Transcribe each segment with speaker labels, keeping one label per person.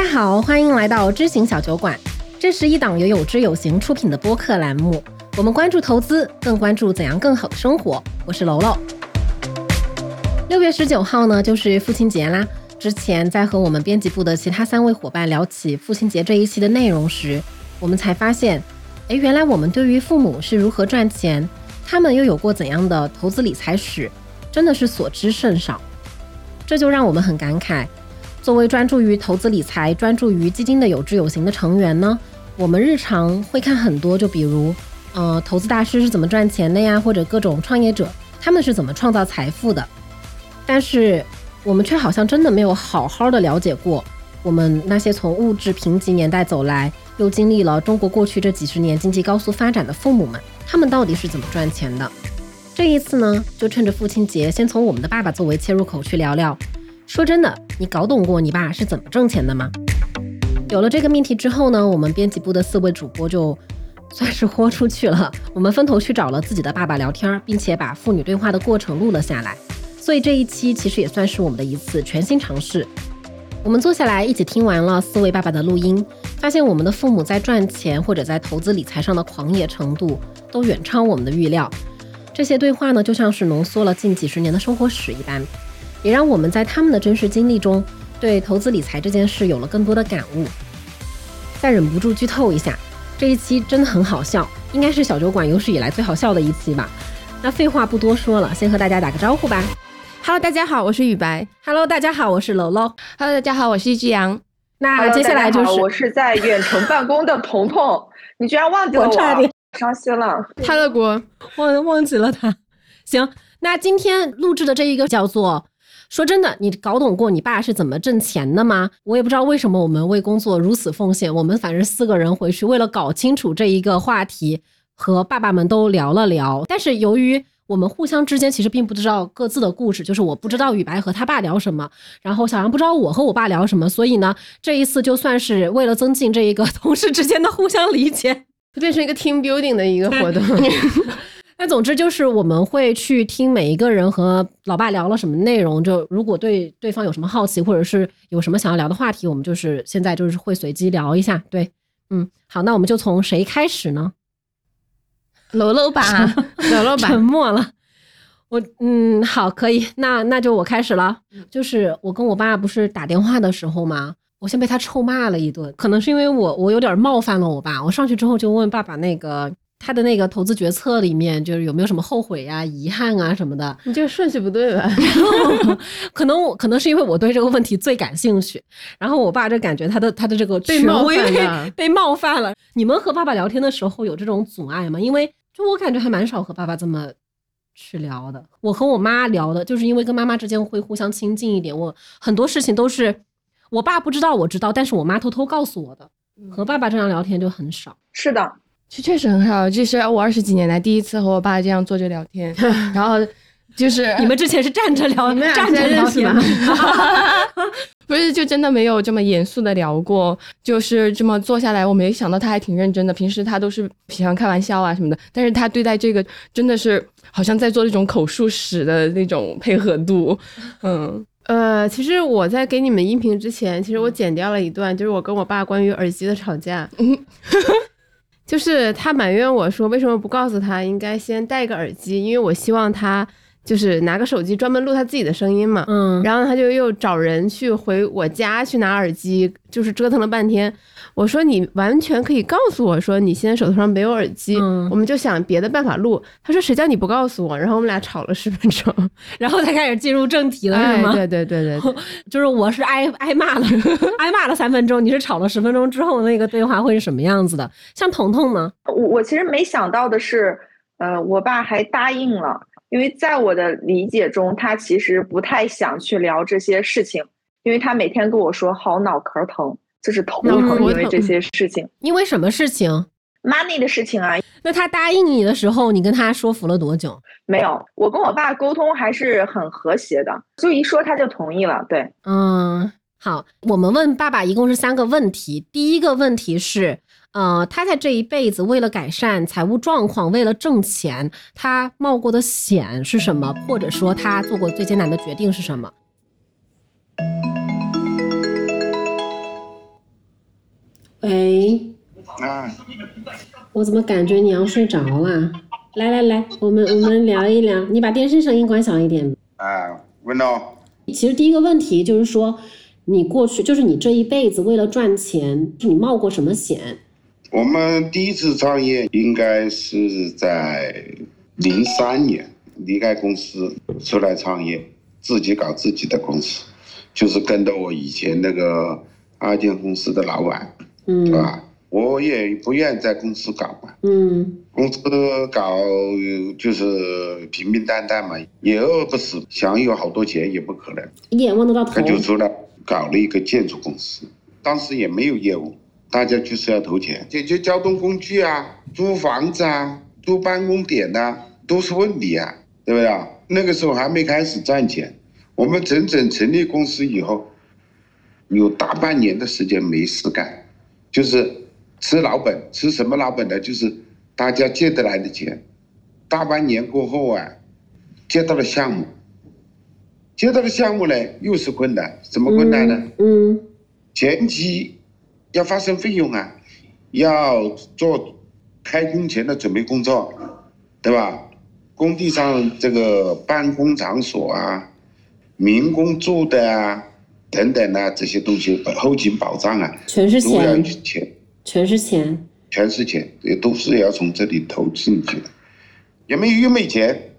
Speaker 1: 大家好，欢迎来到知行小酒馆。这是一档由有知有行出品的播客栏目，我们关注投资，更关注怎样更好的生活。我是楼楼。六月十九号呢，就是父亲节啦。之前在和我们编辑部的其他三位伙伴聊起父亲节这一期的内容时，我们才发现，哎，原来我们对于父母是如何赚钱，他们又有过怎样的投资理财史，真的是所知甚少。这就让我们很感慨。作为专注于投资理财、专注于基金的有志有行的成员呢，我们日常会看很多，就比如，呃，投资大师是怎么赚钱的呀，或者各种创业者他们是怎么创造财富的。但是我们却好像真的没有好好的了解过，我们那些从物质贫瘠年代走来，又经历了中国过去这几十年经济高速发展的父母们，他们到底是怎么赚钱的？这一次呢，就趁着父亲节，先从我们的爸爸作为切入口去聊聊。说真的，你搞懂过你爸是怎么挣钱的吗？有了这个命题之后呢，我们编辑部的四位主播就算是豁出去了。我们分头去找了自己的爸爸聊天，并且把父女对话的过程录了下来。所以这一期其实也算是我们的一次全新尝试。我们坐下来一起听完了四位爸爸的录音，发现我们的父母在赚钱或者在投资理财上的狂野程度都远超我们的预料。这些对话呢，就像是浓缩了近几十年的生活史一般。也让我们在他们的真实经历中，对投资理财这件事有了更多的感悟。再忍不住剧透一下，这一期真的很好笑，应该是小酒馆有史以来最好笑的一期吧。那废话不多说了，先和大家打个招呼吧。
Speaker 2: Hello，大家好，我是雨白。
Speaker 1: Hello，大家好，我是楼楼。
Speaker 2: Hello，大家好，我是一只羊。
Speaker 1: 那接下来就是
Speaker 3: 我是在远程办公的彤彤，你居然忘记了我，伤心了。
Speaker 2: 他的锅
Speaker 1: 忘忘记了他。行，那今天录制的这一个叫做。说真的，你搞懂过你爸是怎么挣钱的吗？我也不知道为什么我们为工作如此奉献。我们反正四个人回去，为了搞清楚这一个话题，和爸爸们都聊了聊。但是由于我们互相之间其实并不知道各自的故事，就是我不知道雨白和他爸聊什么，然后小杨不知道我和我爸聊什么，所以呢，这一次就算是为了增进这一个 同事之间的互相理解，
Speaker 2: 就变成一个 team building 的一个活动。
Speaker 1: 那总之就是我们会去听每一个人和老爸聊了什么内容，就如果对对方有什么好奇，或者是有什么想要聊的话题，我们就是现在就是会随机聊一下。对，嗯，好，那我们就从谁开始呢？
Speaker 2: 楼楼吧，楼楼吧，
Speaker 1: 沉默了。我嗯，好，可以，那那就我开始了。就是我跟我爸不是打电话的时候嘛，我先被他臭骂了一顿，可能是因为我我有点冒犯了我爸。我上去之后就问爸爸那个。他的那个投资决策里面，就是有没有什么后悔呀、遗憾啊什么的？
Speaker 2: 你这个顺序不对吧？
Speaker 1: 可能我可能是因为我对这个问题最感兴趣，然后我爸就感觉他的他的这个
Speaker 2: 被冒犯
Speaker 1: 了，被冒犯了。你们和爸爸聊天的时候有这种阻碍吗？因为就我感觉还蛮少和爸爸这么去聊的。我和我妈聊的，就是因为跟妈妈之间会互相亲近一点。我很多事情都是我爸不知道，我知道，但是我妈偷偷告诉我的。和爸爸这样聊天就很少。
Speaker 3: 是的。
Speaker 2: 确确实很好，这是我二十几年来第一次和我爸这样坐着聊天，然后就是
Speaker 1: 你们之前是站着聊，站着聊天吗？
Speaker 2: 不是，就真的没有这么严肃的聊过，就是这么坐下来，我没想到他还挺认真的。平时他都是喜欢开玩笑啊什么的，但是他对待这个真的是好像在做那种口述史的那种配合度。嗯，
Speaker 4: 呃，其实我在给你们音频之前，其实我剪掉了一段，就是我跟我爸关于耳机的吵架。就是他埋怨我说，为什么不告诉他应该先戴个耳机？因为我希望他就是拿个手机专门录他自己的声音嘛。嗯，然后他就又找人去回我家去拿耳机，就是折腾了半天。我说你完全可以告诉我说你现在手头上没有耳机，我们就想别的办法录。他说谁叫你不告诉我？然后我们俩吵了十分钟，
Speaker 1: 然后才开始进入正题了，是吗？
Speaker 4: 对对对对，
Speaker 1: 就是我是挨挨骂了，挨骂了三分钟，你是吵了十分钟之后那个对话会是什么样子的？像彤彤呢？
Speaker 3: 我我其实没想到的是，呃，我爸还答应了，因为在我的理解中，他其实不太想去聊这些事情，因为他每天跟我说好脑壳疼。就是头疼，因为这些事情。
Speaker 1: 因为什么事情
Speaker 3: ？money 的事情啊。
Speaker 1: 那他答应你的时候，你跟他说服了多久？
Speaker 3: 没有，我跟我爸沟通还是很和谐的，就一说他就同意了。对，
Speaker 1: 嗯，好，我们问爸爸一共是三个问题。第一个问题是，呃，他在这一辈子为了改善财务状况，为了挣钱，他冒过的险是什么？或者说他做过最艰难的决定是什么？喂，
Speaker 5: 啊，
Speaker 1: 我怎么感觉你要睡着了？来来来，我们我们聊一聊。你把电视声音关小一点。
Speaker 5: 啊，问喽，
Speaker 1: 其实第一个问题就是说，你过去就是你这一辈子为了赚钱，你冒过什么险？
Speaker 5: 我们第一次创业应该是在零三年离开公司出来创业，自己搞自己的公司，就是跟着我以前那个二建公司的老板，是
Speaker 1: 嗯
Speaker 5: 吧？我也不愿在公司搞嘛，
Speaker 1: 嗯
Speaker 5: 公司搞呃就是平平淡淡嘛，也饿不死，想有好多钱也不可能。
Speaker 1: 一眼望得到头
Speaker 5: 他。就出来搞了一个建筑公司，当时也没有业务，大家就是要投钱，解决交通工具啊、租房子啊、租办公点呐、都是问题啊，对不对啊？那个时候还没开始赚钱，我们整整成立公司以后，有大半年的时间没事干，就是吃老本，吃什么老本呢？就是大家借得来的钱，大半年过后啊，接到了项目。接到了项目呢，又是困难，什么困难呢？
Speaker 1: 嗯
Speaker 5: 前期要发生费用啊，要做开工前的准备工作，对吧？工地上这个办公场所啊，民工住的啊，等等啊，这些东西后勤保障啊，
Speaker 1: 全是
Speaker 5: 都要
Speaker 1: 钱，全是钱。
Speaker 5: 全是钱，也都是要从这里投进去的。也没有又没钱，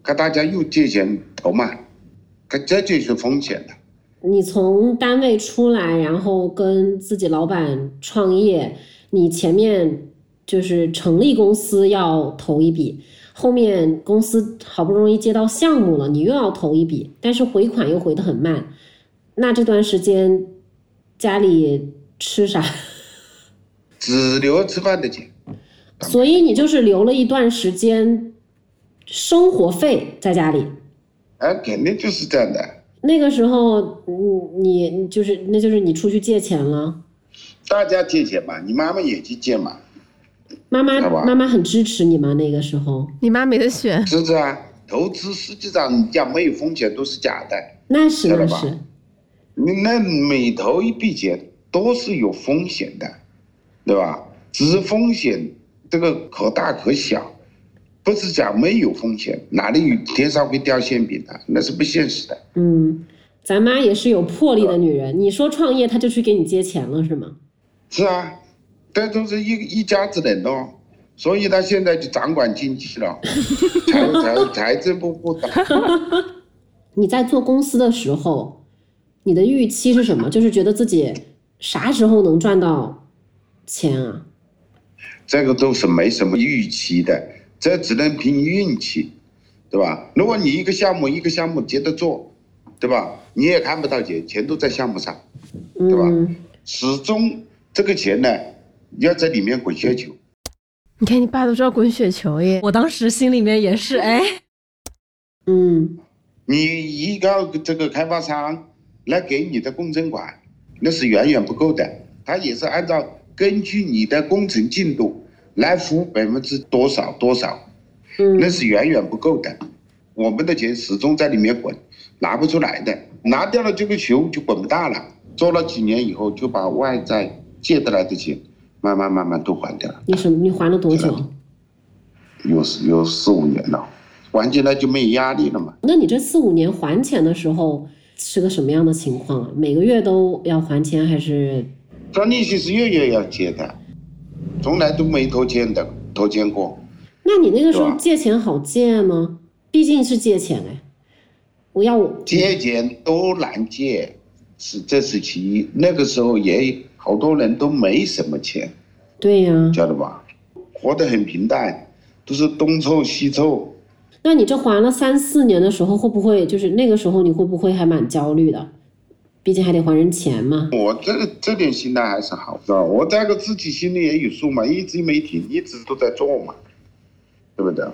Speaker 5: 可大家又借钱投嘛，可这就是风险的。
Speaker 1: 你从单位出来，然后跟自己老板创业，你前面就是成立公司要投一笔，后面公司好不容易接到项目了，你又要投一笔，但是回款又回得很慢，那这段时间家里吃啥？
Speaker 5: 只留吃饭的钱。
Speaker 1: 所以你就是留了一段时间生活费在家里。
Speaker 5: 啊，肯定就是这样的。
Speaker 1: 那个时候，嗯，你你就是那就是你出去借钱了。
Speaker 5: 大家借钱嘛，你妈妈也去借嘛，
Speaker 1: 妈妈妈妈很支持你吗？那个时候，
Speaker 4: 你妈没得选，
Speaker 5: 是不是啊？投资实际上你讲没有风险都是假的，
Speaker 1: 那是那是，
Speaker 5: 你那每投一笔钱都是有风险的，对吧？只是风险这个可大可小，不是讲没有风险，哪里有天上会掉馅饼的？那是不现实的。
Speaker 1: 嗯，咱妈也是有魄力的女人。你说创业，她就去给你借钱了是吗？
Speaker 5: 是啊，但都是一一家子人哦，所以她现在就掌管经济了，财财财政部部长。
Speaker 1: 你在做公司的时候，你的预期是什么？就是觉得自己啥时候能赚到钱啊？
Speaker 5: 这个都是没什么预期的，这只能凭运气，对吧？如果你一个项目一个项目接着做，对吧？你也看不到钱，钱都在项目上，对吧
Speaker 1: 嗯，
Speaker 5: 始终这个钱呢，要在里面滚雪球。
Speaker 4: 你看你爸都知道滚雪球耶，
Speaker 1: 我当时心里面也是，哎，嗯
Speaker 5: 你依靠这个开发商来给你的工程款，那是远远不够的。他也是按照根据你的工程进度来付百分之多少多少，那
Speaker 1: 嗯
Speaker 5: 是远远不够的。我们的钱始终在里面滚，拿不出来的。拿掉了这个球就滚不大了。做了几年以后，就把外债借得来的钱，慢慢慢慢都还掉了，
Speaker 1: 你什你还了多久？
Speaker 5: 有四有四五年了，还起来就没有压力了嘛。
Speaker 1: 那你这四五年还钱的时候是个什么样的情况啊？每个月都要还钱，还是
Speaker 5: 这利息是月月要结的，从来都没拖欠的，拖欠过。
Speaker 1: 那你那个时候借钱好借吗？毕竟是借钱哎，我要我
Speaker 5: 借钱都难借，是这是其一。那个时候也好多人都没什么钱，
Speaker 1: 对呀、
Speaker 5: 晓得吧？活得很平淡，都是东凑西凑。
Speaker 1: 那你这还了三四年的时候，会不会就是那个时候你会不会还蛮焦虑的？毕竟还得还人钱嘛。
Speaker 5: 我这个这点心态还是好，的？我这个自己心里也有数嘛，一直没停，一直都在做嘛，对不对？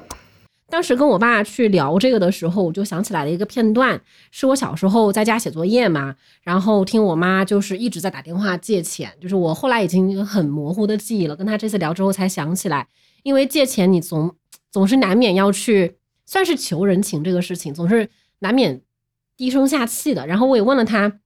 Speaker 1: 当时跟我爸去聊这个的时候，我就想起来了一个片段，是我小时候在家写作业嘛，然后听我妈就是一直在打电话借钱，就是我后来已经很模糊的记忆了，跟她这次聊之后才想起来，因为借钱你总总是难免要去，算是求人情这个事情，总是难免低声下气的。然后我也问了他，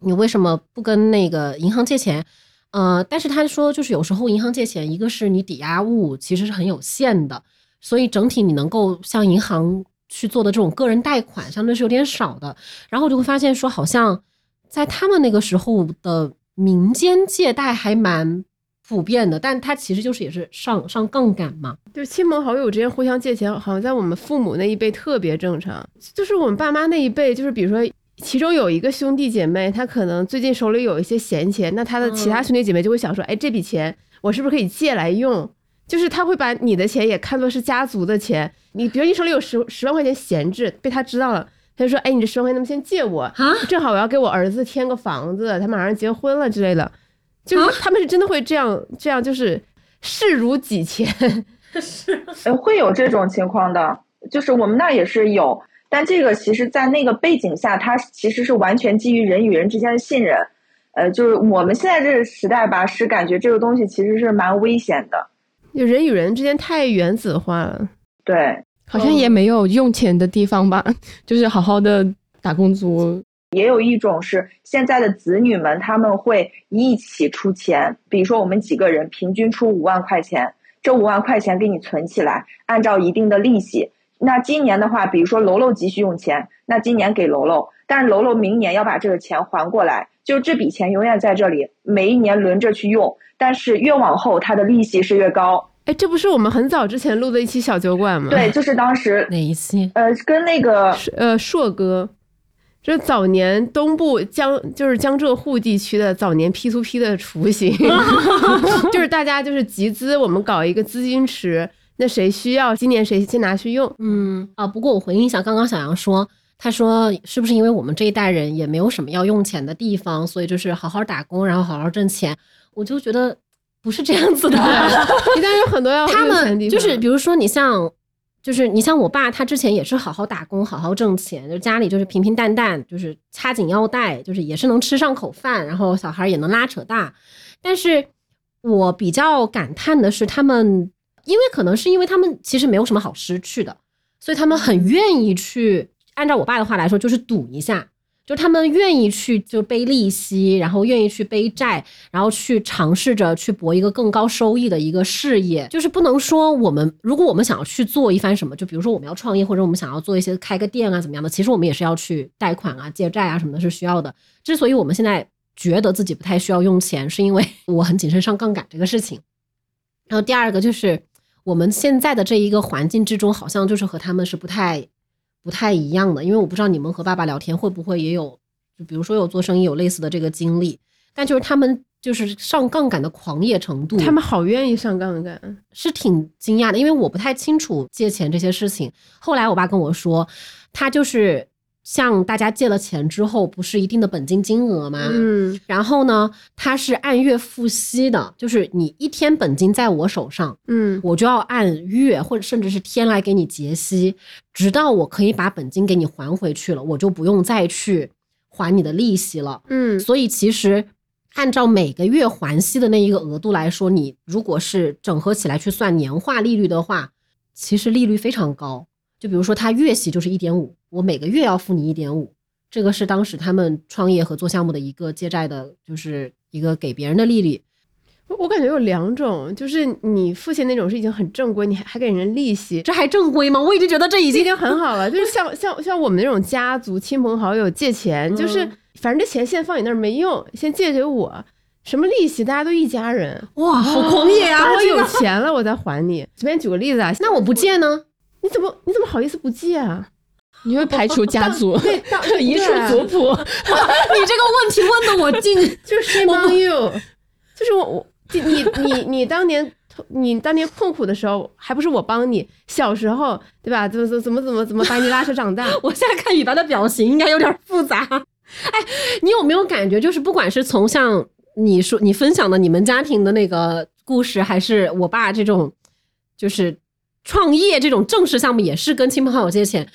Speaker 1: 你为什么不跟那个银行借钱？呃，但是他说就是有时候银行借钱，一个是你抵押物其实是很有限的，所以整体你能够向银行去做的这种个人贷款相对是有点少的。然后我就会发现说，好像在他们那个时候的民间借贷还蛮普遍的，但它其实就是也是上上杠杆嘛。
Speaker 4: 就是亲朋好友之间互相借钱，好像在我们父母那一辈特别正常。就是我们爸妈那一辈，就是比如说其中有一个兄弟姐妹，他可能最近手里有一些闲钱，那他的其他兄弟姐妹就会想说，哎，这笔钱我是不是可以借来用？就是他会把你的钱也看作是家族的钱。你比如你手里有十十万块钱闲置，被他知道了，他就说，哎，你这十万块钱能不能先借我？
Speaker 1: 啊，
Speaker 4: 正好我要给我儿子添个房子，他马上结婚了之类的。就是他们是真的会这样，这样就是视如己钱。
Speaker 3: 是，会有这种情况的，就是我们那儿也是有，但这个其实，在那个背景下，它其实是完全基于人与人之间的信任。呃，就是我们现在这个时代吧，是感觉这个东西其实是蛮危险的。
Speaker 4: 就人与人之间太原子化了。
Speaker 3: 对，
Speaker 2: 好像也没有用钱的地方吧，就是好好的打工族。
Speaker 3: 也有一种是现在的子女们，他们会一起出钱，比如说我们几个人平均出五万块钱，这五万块钱给你存起来，按照一定的利息。那今年的话，比如说楼楼急需用钱，那今年给楼楼，但是楼楼明年要把这个钱还过来，就是这笔钱永远在这里，每一年轮着去用，但是越往后它的利息是越高。
Speaker 4: 哎，这不是我们很早之前录的一期小酒馆吗？
Speaker 3: 对，就是当时
Speaker 1: 哪一期？
Speaker 3: 呃，跟那个
Speaker 4: 呃硕哥，这早年东部江就是江浙沪地区的早年 P to P 的雏形，就是大家就是集资，我们搞一个资金池，那谁需要，今年谁先拿去用。
Speaker 1: 嗯啊，不过我回应一下，刚刚小杨说，他说是不是因为我们这一代人也没有什么要用钱的地方，所以就是好好打工，然后好好挣钱？我就觉得不是这样子的。
Speaker 4: 一旦有很多要
Speaker 1: 他
Speaker 4: 用钱的地方
Speaker 1: 们就是比如说你像，就是你像我爸，他之前也是好好打工，好好挣钱，就家里就是平平淡淡，就是掐紧腰带，就是也是能吃上口饭，然后小孩也能拉扯大。但是我比较感叹的是，他们因为可能是因为他们其实没有什么好失去的，所以他们很愿意去，按照我爸的话来说，就是赌一下。就他们愿意去就背利息，然后愿意去背债，然后去尝试着去搏一个更高收益的一个事业。就是不能说我们如果我们想要去做一番什么，就比如说我们要创业，或者我们想要做一些开个店啊怎么样的，其实我们也是要去贷款啊、借债啊什么的，是需要的。之所以我们现在觉得自己不太需要用钱，是因为我很谨慎上杠杆这个事情。然后第二个就是我们现在的这一个环境之中，好像就是和他们是不太不太一样的。因为我不知道你们和爸爸聊天会不会也有，就比如说有做生意有类似的这个经历，但就是他们就是上杠杆的狂野程度，
Speaker 4: 他们好愿意上杠杆。
Speaker 1: 是挺惊讶的，因为我不太清楚借钱这些事情。后来我爸跟我说，他就是向大家借了钱之后，不是一定的本金金额吗？
Speaker 4: 嗯，
Speaker 1: 然后呢，它是按月付息的，就是你一天本金在我手上，
Speaker 4: 嗯，
Speaker 1: 我就要按月或者甚至是天来给你结息，直到我可以把本金给你还回去了，我就不用再去还你的利息了。
Speaker 4: 嗯，
Speaker 1: 所以其实按照每个月还息的那一个额度来说，你如果是整合起来去算年化利率的话，其实利率非常高。就比如说，它月息就是一点五，我每个月要付你一点五，这个是当时他们创业和做项目的一个借债的，就是一个给别人的利率。
Speaker 4: 我我感觉有两种，就是你父亲那种是已经很正规，你还还给人利息，
Speaker 1: 这还正规吗？我已经觉得这已经
Speaker 4: 已经很好了。就是像像像我们那种家族亲朋好友借钱，就是反正这钱先放你那儿没用，先借给我，什么利息大家都一家人。
Speaker 1: 哇，好狂野 啊！
Speaker 4: 等我有钱了我再还你。随便举个例子啊，
Speaker 1: 那我不借呢？
Speaker 4: 你怎么你怎么好意思不借啊？
Speaker 2: 你会排除家族，
Speaker 4: 当
Speaker 2: 移除
Speaker 4: 对啊
Speaker 2: 族谱。
Speaker 1: 你这个问题问的我竟
Speaker 4: 就是 shame on you，就是我我你你你你当年你当年困苦的时候，还不是我帮你？小时候对吧？怎么怎么怎么怎么怎么把你拉扯长大？
Speaker 1: 我现在看雨白的表情应该有点复杂。哎，你有没有感觉，就是不管是从像你说你分享的你们家庭的那个故事，还是我爸这种，就是创业这种正式项目，也是跟亲朋好友借钱。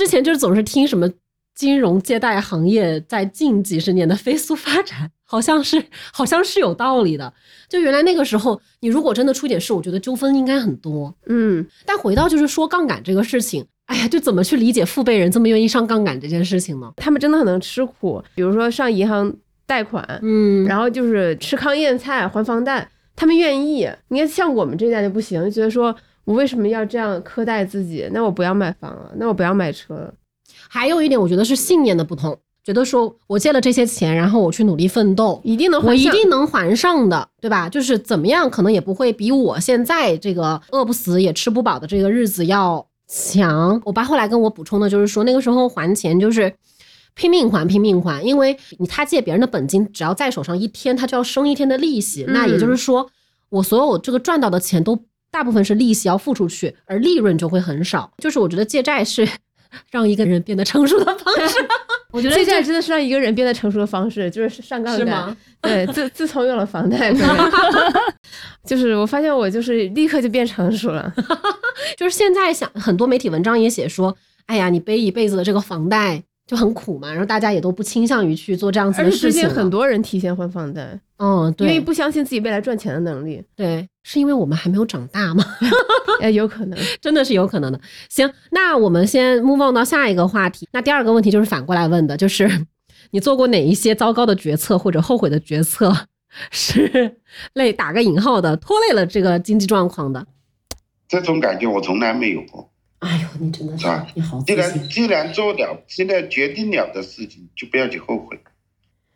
Speaker 1: 之前就是总是听什么金融借贷行业在近几十年的 飞速发展，好像是好像是有道理的。就原来那个时候，你如果真的出点事，我觉得纠纷应该很多。
Speaker 4: 嗯，
Speaker 1: 但回到就是说杠杆这个事情，哎呀，就怎么去理解父辈人这么愿意上杠杆这件事情呢？
Speaker 4: 他们真的很能吃苦。比如说上银行贷款，
Speaker 1: 嗯，
Speaker 4: 然后就是吃糠咽菜还房贷，他们愿意。你看像我们这一代就不行，就觉得说我为什么要这样苛待自己？那我不要买房了，那我不要买车了。
Speaker 1: 还有一点，我觉得是信念的不同，觉得说我借了这些钱，然后我去努力奋斗，
Speaker 4: 一定能还
Speaker 1: 我一定能还上的，对吧？就是怎么样，可能也不会比我现在这个饿不死也吃不饱的这个日子要强。我爸后来跟我补充的就是说，那个时候还钱就是拼命还，拼命还，因为你他借别人的本金，只要在手上一天，他就要生一天的利息。那也就是说，我所有这个赚到的钱都大部分是利息要付出去，而利润就会很少。就是我觉得借债是 让一个人变得成熟的方式。我觉得
Speaker 4: 借债真的是让一个人变得成熟的方式，就是上杠杆
Speaker 1: 是吗。
Speaker 4: 对，自自从有了房贷，对就是我发现我就是立刻就变成熟了。
Speaker 1: 就是现在想，很多媒体文章也写说，哎呀，你背一辈子的这个房贷就很苦嘛，然后大家也都不倾向于去做这样子
Speaker 4: 而且最近
Speaker 1: 的事情。
Speaker 4: 很多人提前还房贷，
Speaker 1: 嗯，对
Speaker 4: 因为不相信自己未来赚钱的能力，
Speaker 1: 对，是因为我们还没有长大吗？
Speaker 4: 哎，有可能。
Speaker 1: 真的是有可能的。行，那我们先 move on 到下一个话题。那第二个问题就是反过来问的，就是你做过哪一些糟糕的决策或者后悔的决策，是累打个引号的拖累了这个经济状况的？
Speaker 5: 这种感觉我从来没有过。
Speaker 1: 哎呦，你真的是
Speaker 5: 啊
Speaker 1: 你好
Speaker 5: 既然。既然做了，现在决定了的事情，就不要去后悔。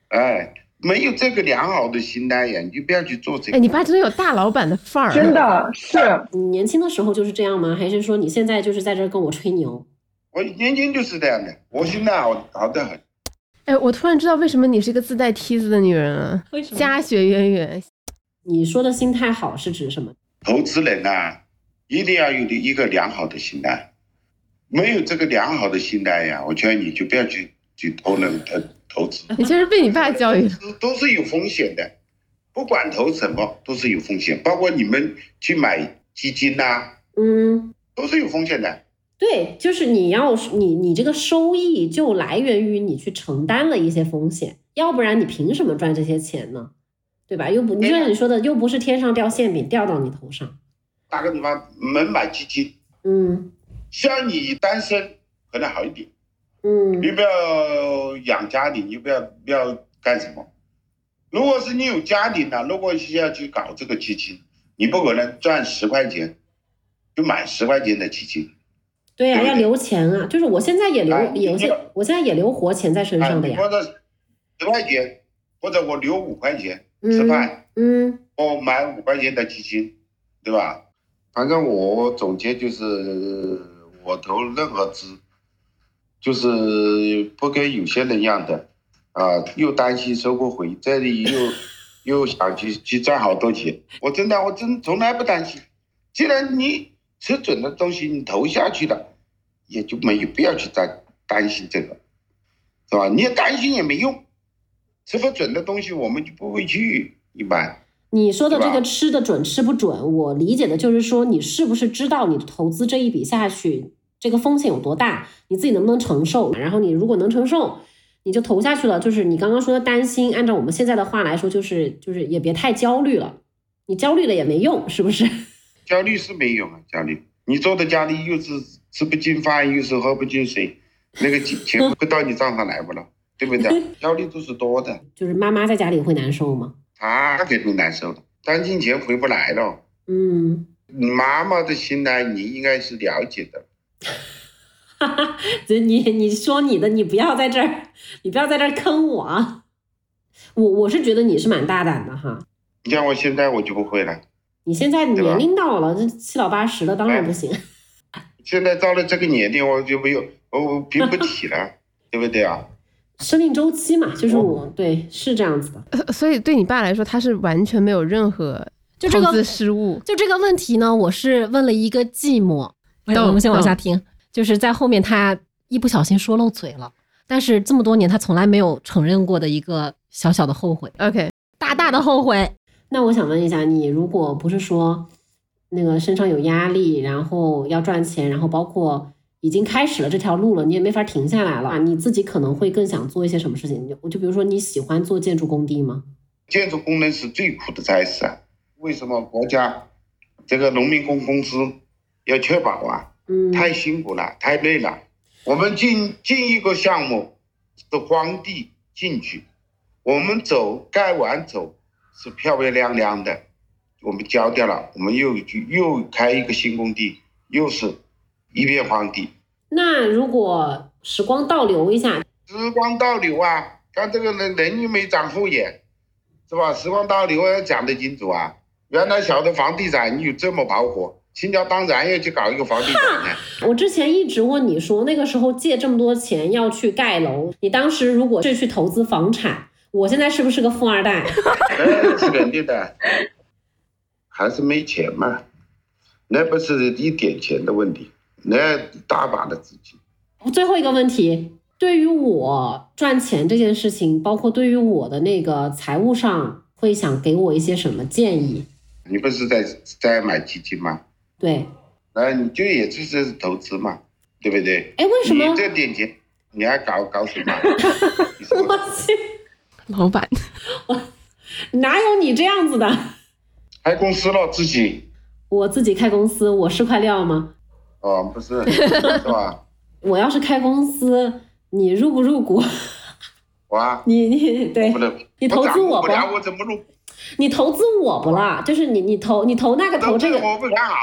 Speaker 5: 哎，没有这个良好的心态呀，你就不要去做这个。
Speaker 4: 哎，你爸真的有大老板的范儿，
Speaker 3: 真。的是
Speaker 1: 你年轻的时候就是这样吗？还是说你现在就是在这儿跟我吹牛？
Speaker 5: 我年轻就是这样的，我现在好好的很。
Speaker 4: 哎，我突然知道为什么你是一个自带梯子的女人了，
Speaker 1: 为什么
Speaker 4: 家学渊源。
Speaker 1: 你说的心态好是指什么？
Speaker 5: 投资人呐、一定要有一个良好的心态。没有这个良好的心态呀，我劝你就不要去去投能投投资，
Speaker 4: 你这是被你爸教育的。
Speaker 5: 都都是有风险的。不管投什么都是有风险，包括你们去买基金呐、
Speaker 1: 嗯，
Speaker 5: 都是有风险的。
Speaker 1: 对，就是你要你你这个收益就来源于你去承担了一些风险，要不然你凭什么赚这些钱呢？对吧？又不，你就像你说的，又不是天上掉馅饼掉到你头上。
Speaker 5: 打个比方，门买基金，
Speaker 1: 嗯
Speaker 5: 像你单身可能好一点，
Speaker 1: 嗯
Speaker 5: 你不要养家庭，你不要不要干什么。如果是你有家庭了，如果需要去搞这个基金，你不可能赚十块钱就买十块钱的基金，
Speaker 1: 对呀、
Speaker 5: 对
Speaker 1: 要留钱啊。就是我现在也留
Speaker 5: 哎，
Speaker 1: 有些我现在也留活钱在身
Speaker 5: 啊，
Speaker 1: 上的呀。
Speaker 5: 或者十块钱，或者我留五块钱吃饭，
Speaker 1: 嗯
Speaker 5: 我买五块钱的基金，对吧？反正我总结就是，我投任何资，就是不跟有些人一样的，啊，又担心收不回，这里又 又想去去赚好多钱。我真的，我真从来不担心。既然你吃准的东西你投下去了，也就没有必要去担担心这个，是吧？你也担心也没用，吃不准的东西我们就不会去，一般。
Speaker 1: 你说的这个吃的准吃不准，我理解的就是说，你是不是知道你投资这一笔下去，这个风险有多大，你自己能不能承受？然后你如果能承受，你就投下去了。就是你刚刚说的担心，按照我们现在的话来说，就是就是也别太焦虑了。你焦虑了也没用，是不是？
Speaker 5: 焦虑是没用啊，焦虑，你坐在家里又是吃不进饭，又是喝不进水，那个钱钱会到你账上来不了，对不对？焦虑都是多的，
Speaker 1: 就是妈妈在家里会难受吗？
Speaker 5: 她肯定难受的，担心钱回不来了。
Speaker 1: 嗯，
Speaker 5: 你妈妈的心态你应该是了解的，
Speaker 1: 哈哈，这你你说你的，你不要在这儿，你不要在这儿坑我啊！我我是觉得你是蛮大胆的哈。
Speaker 5: 你像我现在我就不会了，
Speaker 1: 你现在年龄到了，这七老八十了，当然不行。
Speaker 5: 现在到了这个年龄我就没有，我我拼不起了，对不对啊？
Speaker 1: 生命周期嘛，就是我对是这样子的。
Speaker 4: 呃所以对你爸来说，他是完全没有任何
Speaker 1: 就这个
Speaker 4: 投资失误。
Speaker 1: 就这个问题呢，我是问了一个寂寞。哎
Speaker 4: 懂
Speaker 1: 我们先往下听，就是在后面他一不小心说漏嘴了，但是这么多年他从来没有承认过的一个小小的后悔
Speaker 4: ，OK，
Speaker 1: 大大的后悔。那我想问一下，你如果不是说那个身上有压力，然后要赚钱，然后包括已经开始了这条路了，你也没法停下来了，啊你自己可能会更想做一些什么事情？就就比如说你喜欢做建筑工地吗？
Speaker 5: 建筑工人是最苦的差事啊！为什么国家这个农民工工资要确保啊？
Speaker 1: 嗯，
Speaker 5: 太辛苦了，太累了。我们进进一个项目是荒地进去，我们走盖完走是漂漂亮亮的，我们交掉了，我们又又开一个新工地，又是一片荒地。
Speaker 6: 那如果时光倒流一下，
Speaker 5: 时光倒流啊，看这个人人又没长后眼，是吧？时光倒流要讲得清楚啊。原来晓得房地产你有这么跑火，青椒当然要去搞一个房地产呢。
Speaker 6: 我之前一直问你说，那个时候借这么多钱要去盖楼，你当时如果是去投资房产，我现在是不是个富二代？
Speaker 5: 那是肯定的，还是没钱嘛？那不是一点钱的问题，那大把的资金。
Speaker 6: 最后一个问题，对于我赚钱这件事情，包括对于我的那个财务上，会想给我一些什么建议？
Speaker 5: 你不是在在买基金吗？
Speaker 6: 对，
Speaker 5: 那你就也就是投资嘛，对不对？
Speaker 6: 哎，为什么
Speaker 5: 你这点钱你还搞搞什么？
Speaker 6: 我去，
Speaker 2: 老板，
Speaker 6: 哪有你这样子的？
Speaker 5: 开公司了自己
Speaker 6: 我自己开公司，我是块料吗？
Speaker 5: 哦，不是 是吧？
Speaker 6: 我要是开公司，你入不入股？
Speaker 5: 我啊，
Speaker 6: 你你对
Speaker 5: 不，能，
Speaker 6: 你投资我吧
Speaker 5: 不了，我怎么入？
Speaker 6: 你投资我不啦？就是你你投你投那个投这个，
Speaker 5: 我不看好。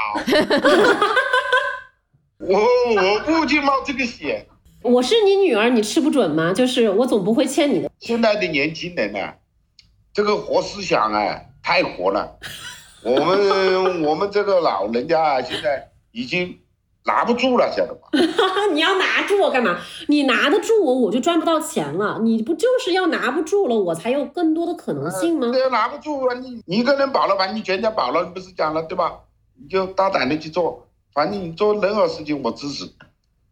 Speaker 5: 我我不去冒这个险。
Speaker 6: 我是你女儿，你吃不准吗？就是我总不会欠你的。
Speaker 5: 现在的年轻人呢、这个活思想啊，太活了。我们我们这个老人家啊，现在已经拿不住了，晓得吧？
Speaker 6: 你要拿住我干嘛？你拿得住我，我就赚不到钱了。你不就是要拿不住了，我才有更多的可能性吗？
Speaker 5: 对，拿不住啊！你你一个人保了，把你全家保了，你不是讲了对吧？你就大胆的去做，反正你做任何事情我支持，是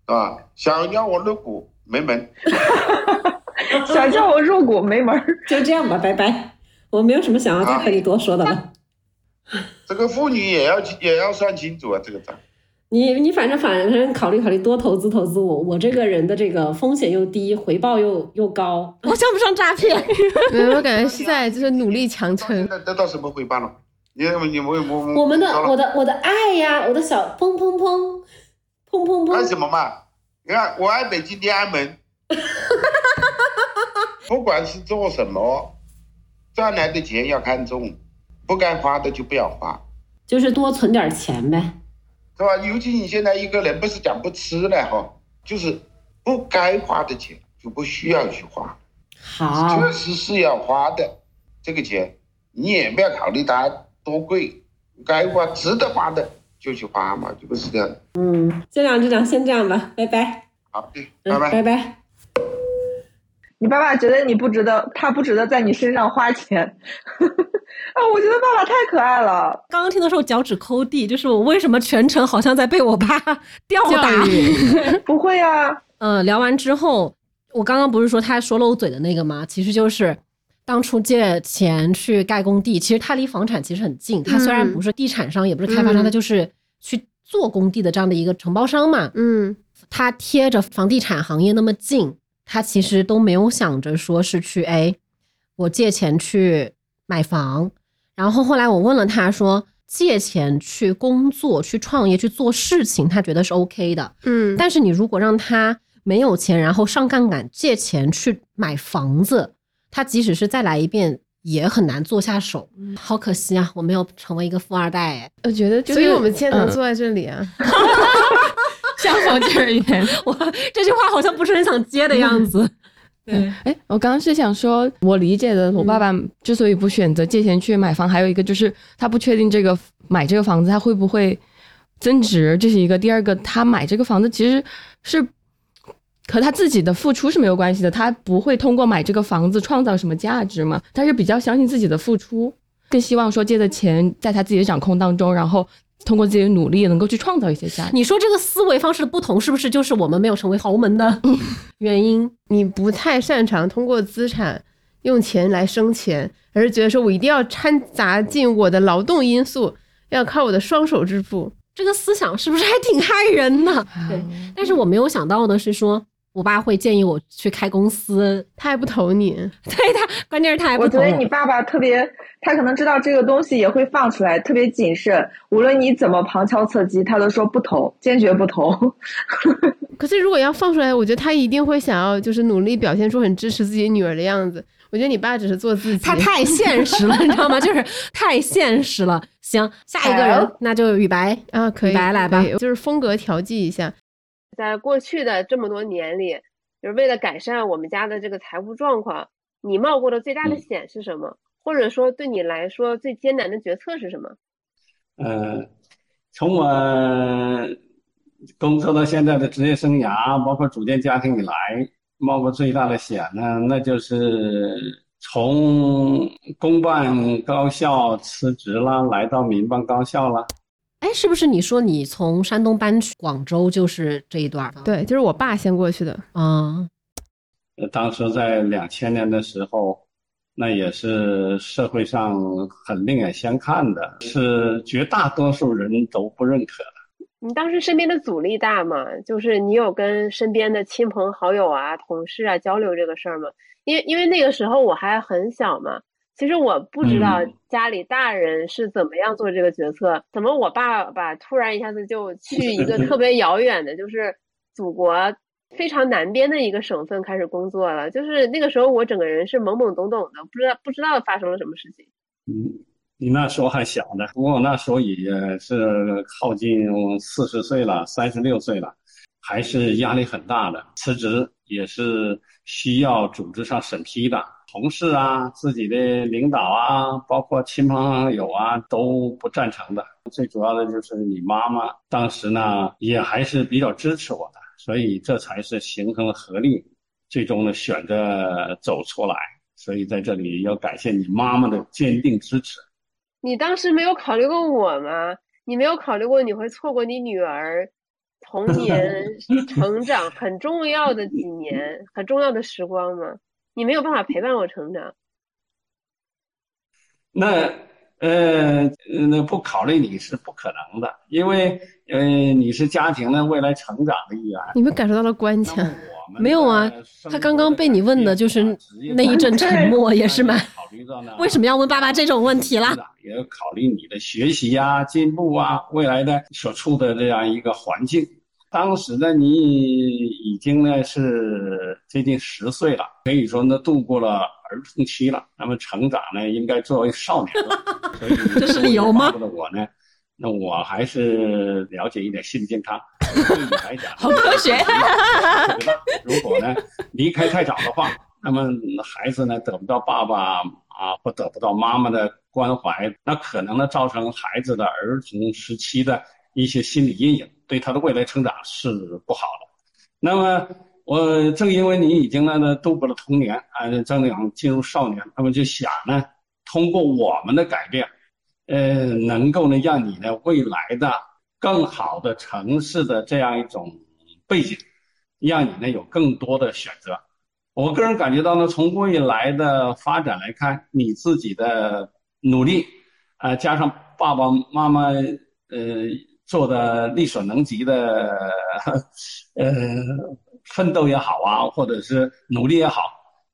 Speaker 5: 吧？想要我入股没门。
Speaker 3: 想叫我入股没门。
Speaker 6: 就这样吧，拜拜。我没有什么想要再和你多说的了。
Speaker 5: 这个妇女也要也要算清楚啊，这个账。
Speaker 6: 你你反正反正考虑考虑，多投资投资我。我这个人的这个风险又低，回报又又高。
Speaker 1: 我像不上诈骗？
Speaker 4: 没有，我感觉是在就是努力强撑
Speaker 5: 现。在得到什么回报了？你你我我
Speaker 6: 我们的我的我的爱呀，我的小砰砰砰，砰砰砰。
Speaker 5: 爱什么嘛？你看，我爱北京天安门，不管是做什么，赚来的钱要看重，不该花的就不要花，
Speaker 6: 就是多存点钱呗。
Speaker 5: 是吧？尤其你现在一个人不是讲不吃了哈，就是不该花的钱就不需要去花，
Speaker 6: 好，
Speaker 5: 确实是要花的，这个钱你也不要考虑它多贵，该花值得花的就去花嘛，就不是这样。
Speaker 6: 嗯，先这样就这样，先这样吧，拜拜。
Speaker 5: 好拜拜。
Speaker 6: 拜拜。
Speaker 3: 你爸爸觉得你不值得，他不值得在你身上花钱。啊，我觉得爸爸太可爱了。
Speaker 1: 刚刚听的时候脚趾抠地，就是我为什么全程好像在被我爸 吊打？
Speaker 3: 不会啊，
Speaker 1: 嗯，聊完之后，我刚刚不是说他说漏嘴的那个吗？其实就是当初借钱去盖工地，其实他离房产其实很近。他虽然不是地产商，也不是开发商，
Speaker 4: 嗯
Speaker 1: 他就是去做工地的这样的一个承包商嘛。
Speaker 4: 嗯
Speaker 1: 他贴着房地产行业那么近，他其实都没有想着说是去哎，我借钱去买房。然后后来我问了他说，借钱去工作、去创业、去做事情，他觉得是 OK 的。
Speaker 4: 嗯，
Speaker 1: 但是你如果让他没有钱，然后上杠杆借钱去买房子，他即使是再来一遍，也很难做下手。好可惜啊，我没有成为一个富二代哎。
Speaker 2: 我觉得就是，
Speaker 4: 所以我们今天能
Speaker 2: 嗯
Speaker 4: 坐在这里啊。
Speaker 2: 相逢就是缘。
Speaker 1: 我这句话好像不是很想接的样子。对，
Speaker 2: 哎，我刚刚是想说，我理解的，我爸爸之所以不选择借钱去买房，还有一个就是他不确定这个买这个房子他会不会增值，这是一个。第二个，他买这个房子其实是和他自己的付出是没有关系的，他不会通过买这个房子创造什么价值嘛，他是比较相信自己的付出，更希望说借的钱在他自己的掌控当中，然后通过自己的努力能够去创造一些价值。
Speaker 1: 你说这个思维方式的不同，是不是就是我们没有成为豪门的 原因？
Speaker 4: 你不太擅长通过资产用钱来生钱，而是觉得说我一定要掺杂进我的劳动因素，要靠我的双手致富。
Speaker 1: 这个思想是不是还挺害人的？对，但是我没有想到的是说，我爸会建议我去开公司，
Speaker 4: 他还不投你，
Speaker 1: 对他，关键是他还不
Speaker 3: 我
Speaker 1: 投
Speaker 3: 觉得你爸爸特别，他可能知道这个东西也会放出来，特别谨慎。无论你怎么旁敲侧击，他都说不投，坚决不投。
Speaker 4: 可是如果要放出来，我觉得他一定会想要就是努力表现出很支持自己女儿的样子。我觉得你爸只是做自己，
Speaker 1: 他太现实了，你知道吗？就是太现实了。行，下一个人
Speaker 3: 好
Speaker 1: 那就雨白，
Speaker 4: 啊，可以
Speaker 1: 雨白来吧
Speaker 4: 就是风格调剂一下。在过去的这么多年里，就是为了改善我们家的这个财务状况，你冒过的最大的
Speaker 7: 嗯
Speaker 4: 险是什么？或者说对你来说最艰难的决策是什么？
Speaker 7: 呃，从我工作到现在的职业生涯，包括组建家庭以来，冒过最大的险呢，那就是从公办高校辞职了，来到民办高校了。
Speaker 1: 哎，是不是你说你从山东搬去广州就是这一段儿？
Speaker 4: 对，就是我爸先过去的。
Speaker 1: 啊，
Speaker 7: 呃当时在两千年的时候，那也是社会上很另眼相看的，是绝大多数人都不认可的。
Speaker 4: 你当时身边的阻力大吗？就是你有跟身边的亲朋好友啊、同事啊交流这个事儿吗？因为因为那个时候我还很小嘛，其实我不知道
Speaker 7: 嗯
Speaker 4: 家里大人是怎么样做这个决策，怎么我爸爸突然一下子就 去一个特别遥远的，就是祖国非常南边的一个省份开始工作了。就是那个时候我整个人是懵懵懂懂的，不知道不知道发生了什么事情。
Speaker 7: 嗯，你那时候还小呢，不过我那时候也是靠近四十岁了，三十六岁了，还是压力很大的。辞职也是需要组织上审批的，同事啊、自己的领导啊，包括亲朋好友啊，都不赞成的。最主要的就是你妈妈当时呢，也还是比较支持我的，所以这才是形成了合力，最终呢选择走出来。所以在这里要感谢你妈妈的坚定支持。
Speaker 4: 你当时没有考虑过我吗？你没有考虑过你会错过你女儿童年成长很重要的几年、很重要的时光吗？你没有办法陪伴我成长。
Speaker 7: 那呃，那不考虑你是不可能的，因为呃，你是家庭的未来成长的一员。
Speaker 4: 你们感受到了关
Speaker 7: 那
Speaker 4: 强
Speaker 7: 么，我们
Speaker 1: 没有啊他刚刚被你问的就是那一阵沉默也是蛮
Speaker 7: 考虑到呢，
Speaker 1: 为什么要问爸爸这种问题啦？
Speaker 7: 也要考虑你的学习呀、进步啊，未来的所处的这样一个环境。当时呢，你已经呢是接近十岁了，可以说呢度过了儿童期了。那么成长呢，应该作为少年了。所以
Speaker 1: 这是理由吗
Speaker 7: 我呢，那我还是了解一点心理健康。对你来讲，
Speaker 1: 好科学
Speaker 7: 如果呢离开太早的话，那么孩子呢得不到爸爸啊或得不到妈妈的关怀，那可能呢造成孩子的儿童时期的一些心理阴影，对他的未来成长是不好的。那么我正因为你已经呢度过了童年，啊，正想进入少年，那么就想呢通过我们的改变，呃，能够呢让你呢未来的更好的城市的这样一种背景，让你呢有更多的选择。我个人感觉到呢，从未来的发展来看，你自己的努力，呃，加上爸爸妈妈呃做的力所能及的 呃奋斗也好啊，或者是努力也好，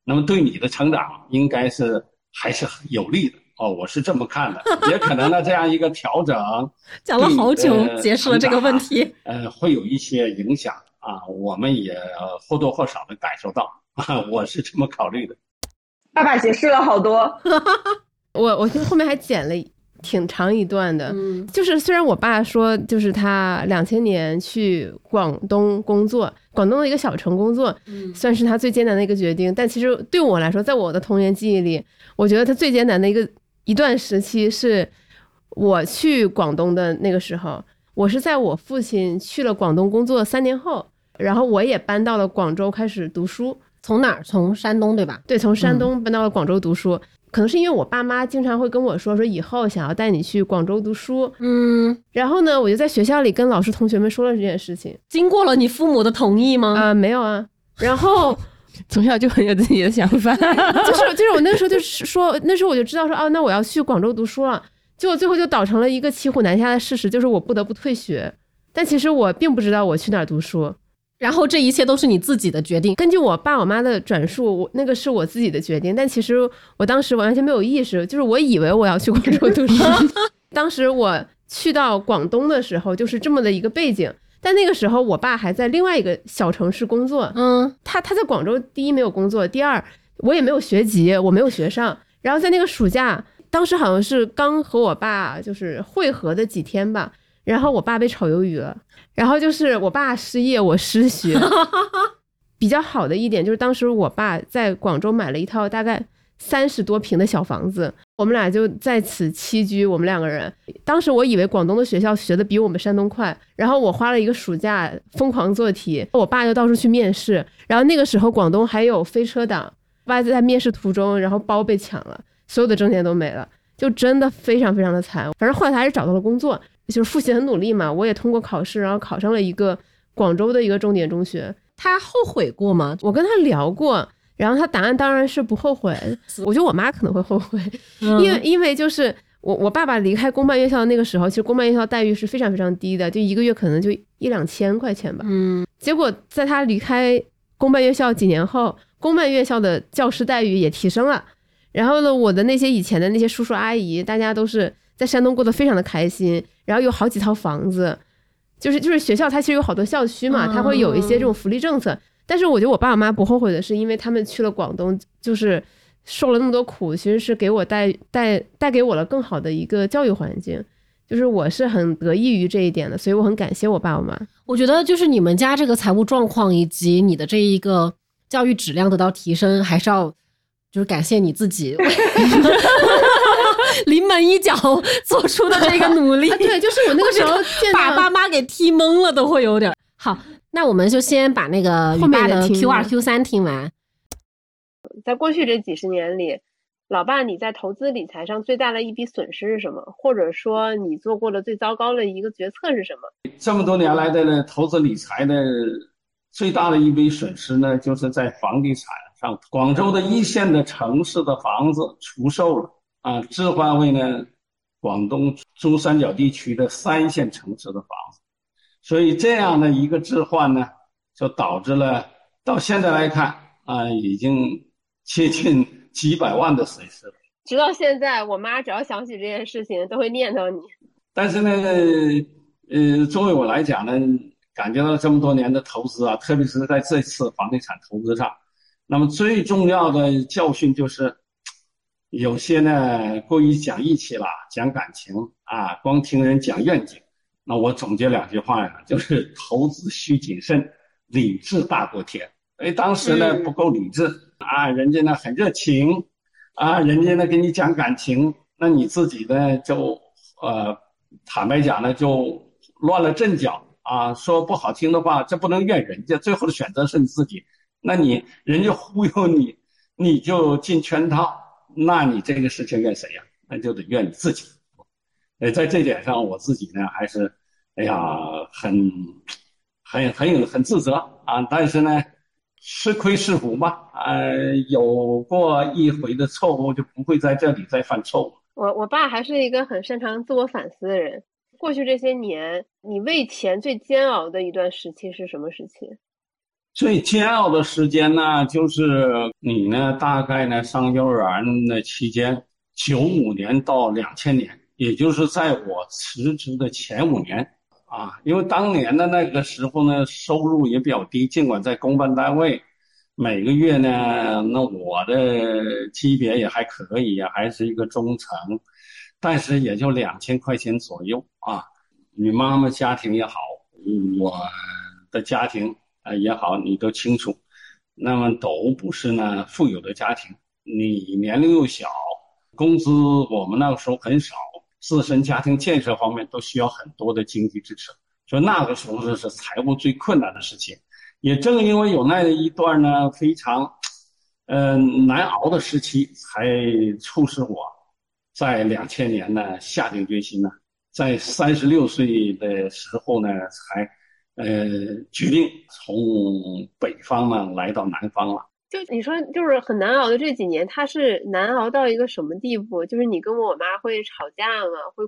Speaker 7: 那么对你的成长应该是还是很有利的哦，我是这么看的。也可能呢，这样一个调整
Speaker 1: 讲了好久解释了这个问题，
Speaker 7: 呃，会有一些影响啊，我们也或多或少的感受到啊，我是这么考虑的。
Speaker 3: 爸爸解释了好多，
Speaker 4: 我我后面还剪了挺长一段的，
Speaker 1: 嗯
Speaker 4: 就是虽然我爸说，就是他两千年去广东工作，广东的一个小城工作，
Speaker 1: 嗯
Speaker 4: 算是他最艰难的一个决定。但其实对我来说，在我的童年记忆里，我觉得他最艰难的一个一段时期是我去广东的那个时候，我是在我父亲去了广东工作三年后，然后我也搬到了广州开始读书。
Speaker 1: 从哪儿？从山东对吧？
Speaker 4: 对，从山东搬到了广州读书。可能是因为我爸妈经常会跟我说，说以后想要带你去广州读书。
Speaker 1: 嗯，
Speaker 4: 然后呢，我就在学校里跟老师同学们说了这件事情。
Speaker 1: 经过了你父母的同意吗？
Speaker 4: 啊、没有啊。然后
Speaker 2: 从小就很有自己的想法。
Speaker 4: 就是就是我那时候就是说，那时候我就知道说，哦，那我要去广州读书了。结果最后就导成了一个骑虎难下的事实，就是我不得不退学。但其实我并不知道我去哪儿读书。
Speaker 1: 然后这一切都是你自己的决定。
Speaker 4: 根据我爸我妈的转述，我那个是我自己的决定，但其实我当时完全没有意识，就是我以为我要去广州读书。当时我去到广东的时候，就是这么的一个背景。但那个时候，我爸还在另外一个小城市工作。
Speaker 1: 嗯，
Speaker 4: 他他在广州，第一没有工作，第二我也没有学籍，我没有学上。然后在那个暑假，当时好像是刚和我爸就是会合的几天吧，然后我爸被炒鱿鱼了，然后就是我爸失业，我失学。比较好的一点就是当时我爸在广州买了一套大概三十多平的小房子，我们俩就在此栖居。我们两个人，当时我以为广东的学校学的比我们山东快，然后我花了一个暑假疯狂做题，我爸就到处去面试。然后那个时候广东还有飞车党，我爸在面试途中，然后包被抢了，所有的证件都没了，就真的非常非常的惨。反正后来他还是找到了工作，就是复习很努力嘛，我也通过考试，然后考上了一个广州的一个重点中学。
Speaker 1: 他后悔过吗？
Speaker 4: 我跟他聊过，然后他答案当然是不后悔。我觉得我妈可能会后悔，因为因为就是我我爸爸离开公办院校的那个时候，其实公办院校待遇是非常非常低的，就一个月可能就一两千块钱吧。
Speaker 1: 嗯，
Speaker 4: 结果在他离开公办院校几年后，公办院校的教师待遇也提升了。然后呢，我的那些以前的那些叔叔阿姨，大家都是在山东过得非常的开心，然后有好几套房子。就是就是学校，它其实有好多校区嘛，它会有一些这种福利政策。但是我觉得我爸我妈不后悔的是，因为他们去了广东，就是受了那么多苦，其实是给我带带带给我了更好的一个教育环境。就是我是很得益于这一点的，所以我很感谢我爸我妈。
Speaker 1: 我觉得就是你们家这个财务状况以及你的这一个教育质量得到提升，还是要就是感谢你自己。临门一脚做出的这个努力，
Speaker 4: 对，就是我那个时候
Speaker 1: 把爸妈给踢懵了，都会有点好。那我们就先把那个
Speaker 4: 后面
Speaker 1: 的 Q 二 Q 三听完。
Speaker 8: 在过去这几十年里，老爸你在投资理财上最大的一笔损失是什么？或者说你做过的最糟糕的一个决策是什么？
Speaker 7: 这么多年来的呢，投资理财的最大的一笔损失呢，就是在房地产上，广州的一线的城市的房子出售了。啊，置换为呢广东珠三角地区的三线城市的房子，所以这样的一个置换呢，就导致了到现在来看啊，已经接近几百万的损失了。
Speaker 8: 直到现在，我妈只要想起这件事情，都会念叨你。
Speaker 7: 但是呢，呃，作为我来讲呢，感觉到这么多年的投资啊，特别是在这次房地产投资上，那么最重要的教训就是。有些呢过于讲义气了，讲感情啊，光听人讲愿景。那我总结两句话呀，就是投资需谨慎，理智大过天。哎，当时呢不够理智啊，人家呢很热情啊，人家呢跟你讲感情，那你自己呢就呃坦白讲呢就乱了阵脚啊。说不好听的话，这不能怨人家，最后的选择是你自己。那你人家忽悠你，你就进圈套。那你这个事情怨谁呀？那就得怨你自己。呃，在这点上，我自己呢还是，哎呀，很、很、很有、很自责啊。但是呢，吃亏是福嘛。呃，有过一回的错误，就不会在这里再犯错误。
Speaker 8: 我我爸还是一个很擅长自我反思的人。过去这些年，你为钱最煎熬的一段时期是什么时期？
Speaker 7: 最煎熬的时间呢，就是你呢，大概呢上幼儿园的期间，九五年到两千年，也就是在我辞职的前五年啊。因为当年的那个时候呢，收入也比较低，尽管在公办单位，每个月呢，那我的级别也还可以，还是一个中层，但是也就两千块钱左右啊。你妈妈家庭也好，我的家庭。啊也好，你都清楚，那么都不是呢富有的家庭，你年龄又小，工资我们那个时候很少，自身家庭建设方面都需要很多的经济支持，所以那个时候是是财务最困难的事情。也正因为有那一段呢非常，嗯难熬的时期，才促使我，在两千年呢下定决心呢，在三十六岁的时候呢才。呃，决定从北方呢来到南方了。
Speaker 8: 就你说，就是很难熬的这几年，他是难熬到一个什么地步？就是你跟我妈会吵架吗？会，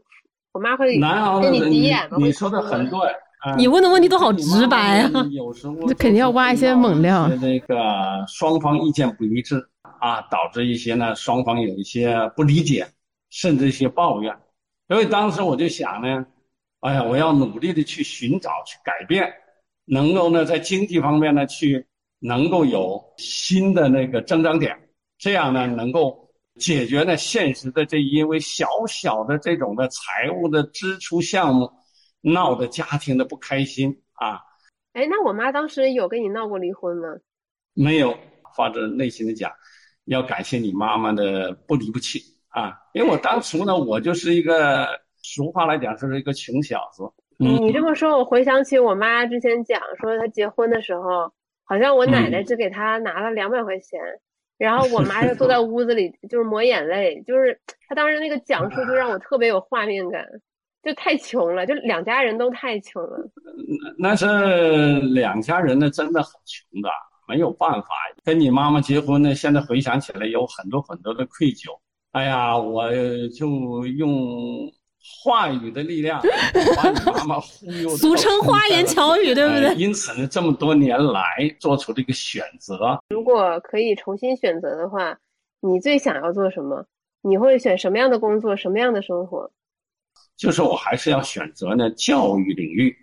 Speaker 8: 我妈会
Speaker 7: 难熬
Speaker 8: 跟你急眼吗？
Speaker 7: 你说的很对，啊
Speaker 1: 你问的问题都好直白啊！
Speaker 7: 有时候
Speaker 4: 这肯定要挖一些猛料
Speaker 7: 就是这个双方意见不一致啊，导致一些呢双方有一些不理解，甚至一些抱怨。所以当时我就想呢，哎呀，我要努力的去寻找、去改变，能够呢在经济方面呢去能够有新的那个增长点，这样呢能够解决呢现实的这因为小小的这种的财务的支出项目闹得家庭的不开心啊。
Speaker 8: 哎，那我妈当时有跟你闹过离婚吗？
Speaker 7: 没有，发自内心的讲，要感谢你妈妈的不离不弃啊！因为我当初呢，我就是一个俗话来讲，是一个穷小子。嗯
Speaker 8: 你这么说，我回想起我妈之前讲说，她结婚的时候，好像我奶奶只给她拿了两百块钱，然后我妈就坐在屋子里 就是抹眼泪，就是她当时那个讲述就让我特别有画面感，就太穷了，就两家人都太穷了。
Speaker 7: 那是两家人呢，真的很穷的，没有办法。跟你妈妈结婚呢，现在回想起来有很多很多的愧疚。哎呀，我就用话语的力量 把你妈妈忽悠。
Speaker 1: 俗称花言巧语，对不对？
Speaker 7: 呃因此呢，这么多年来做出这个选择，
Speaker 8: 如果可以重新选择的话，你最想要做什么？你会选什么样的工作，什么样的生活？
Speaker 7: 就是我还是要选择呢教育领域。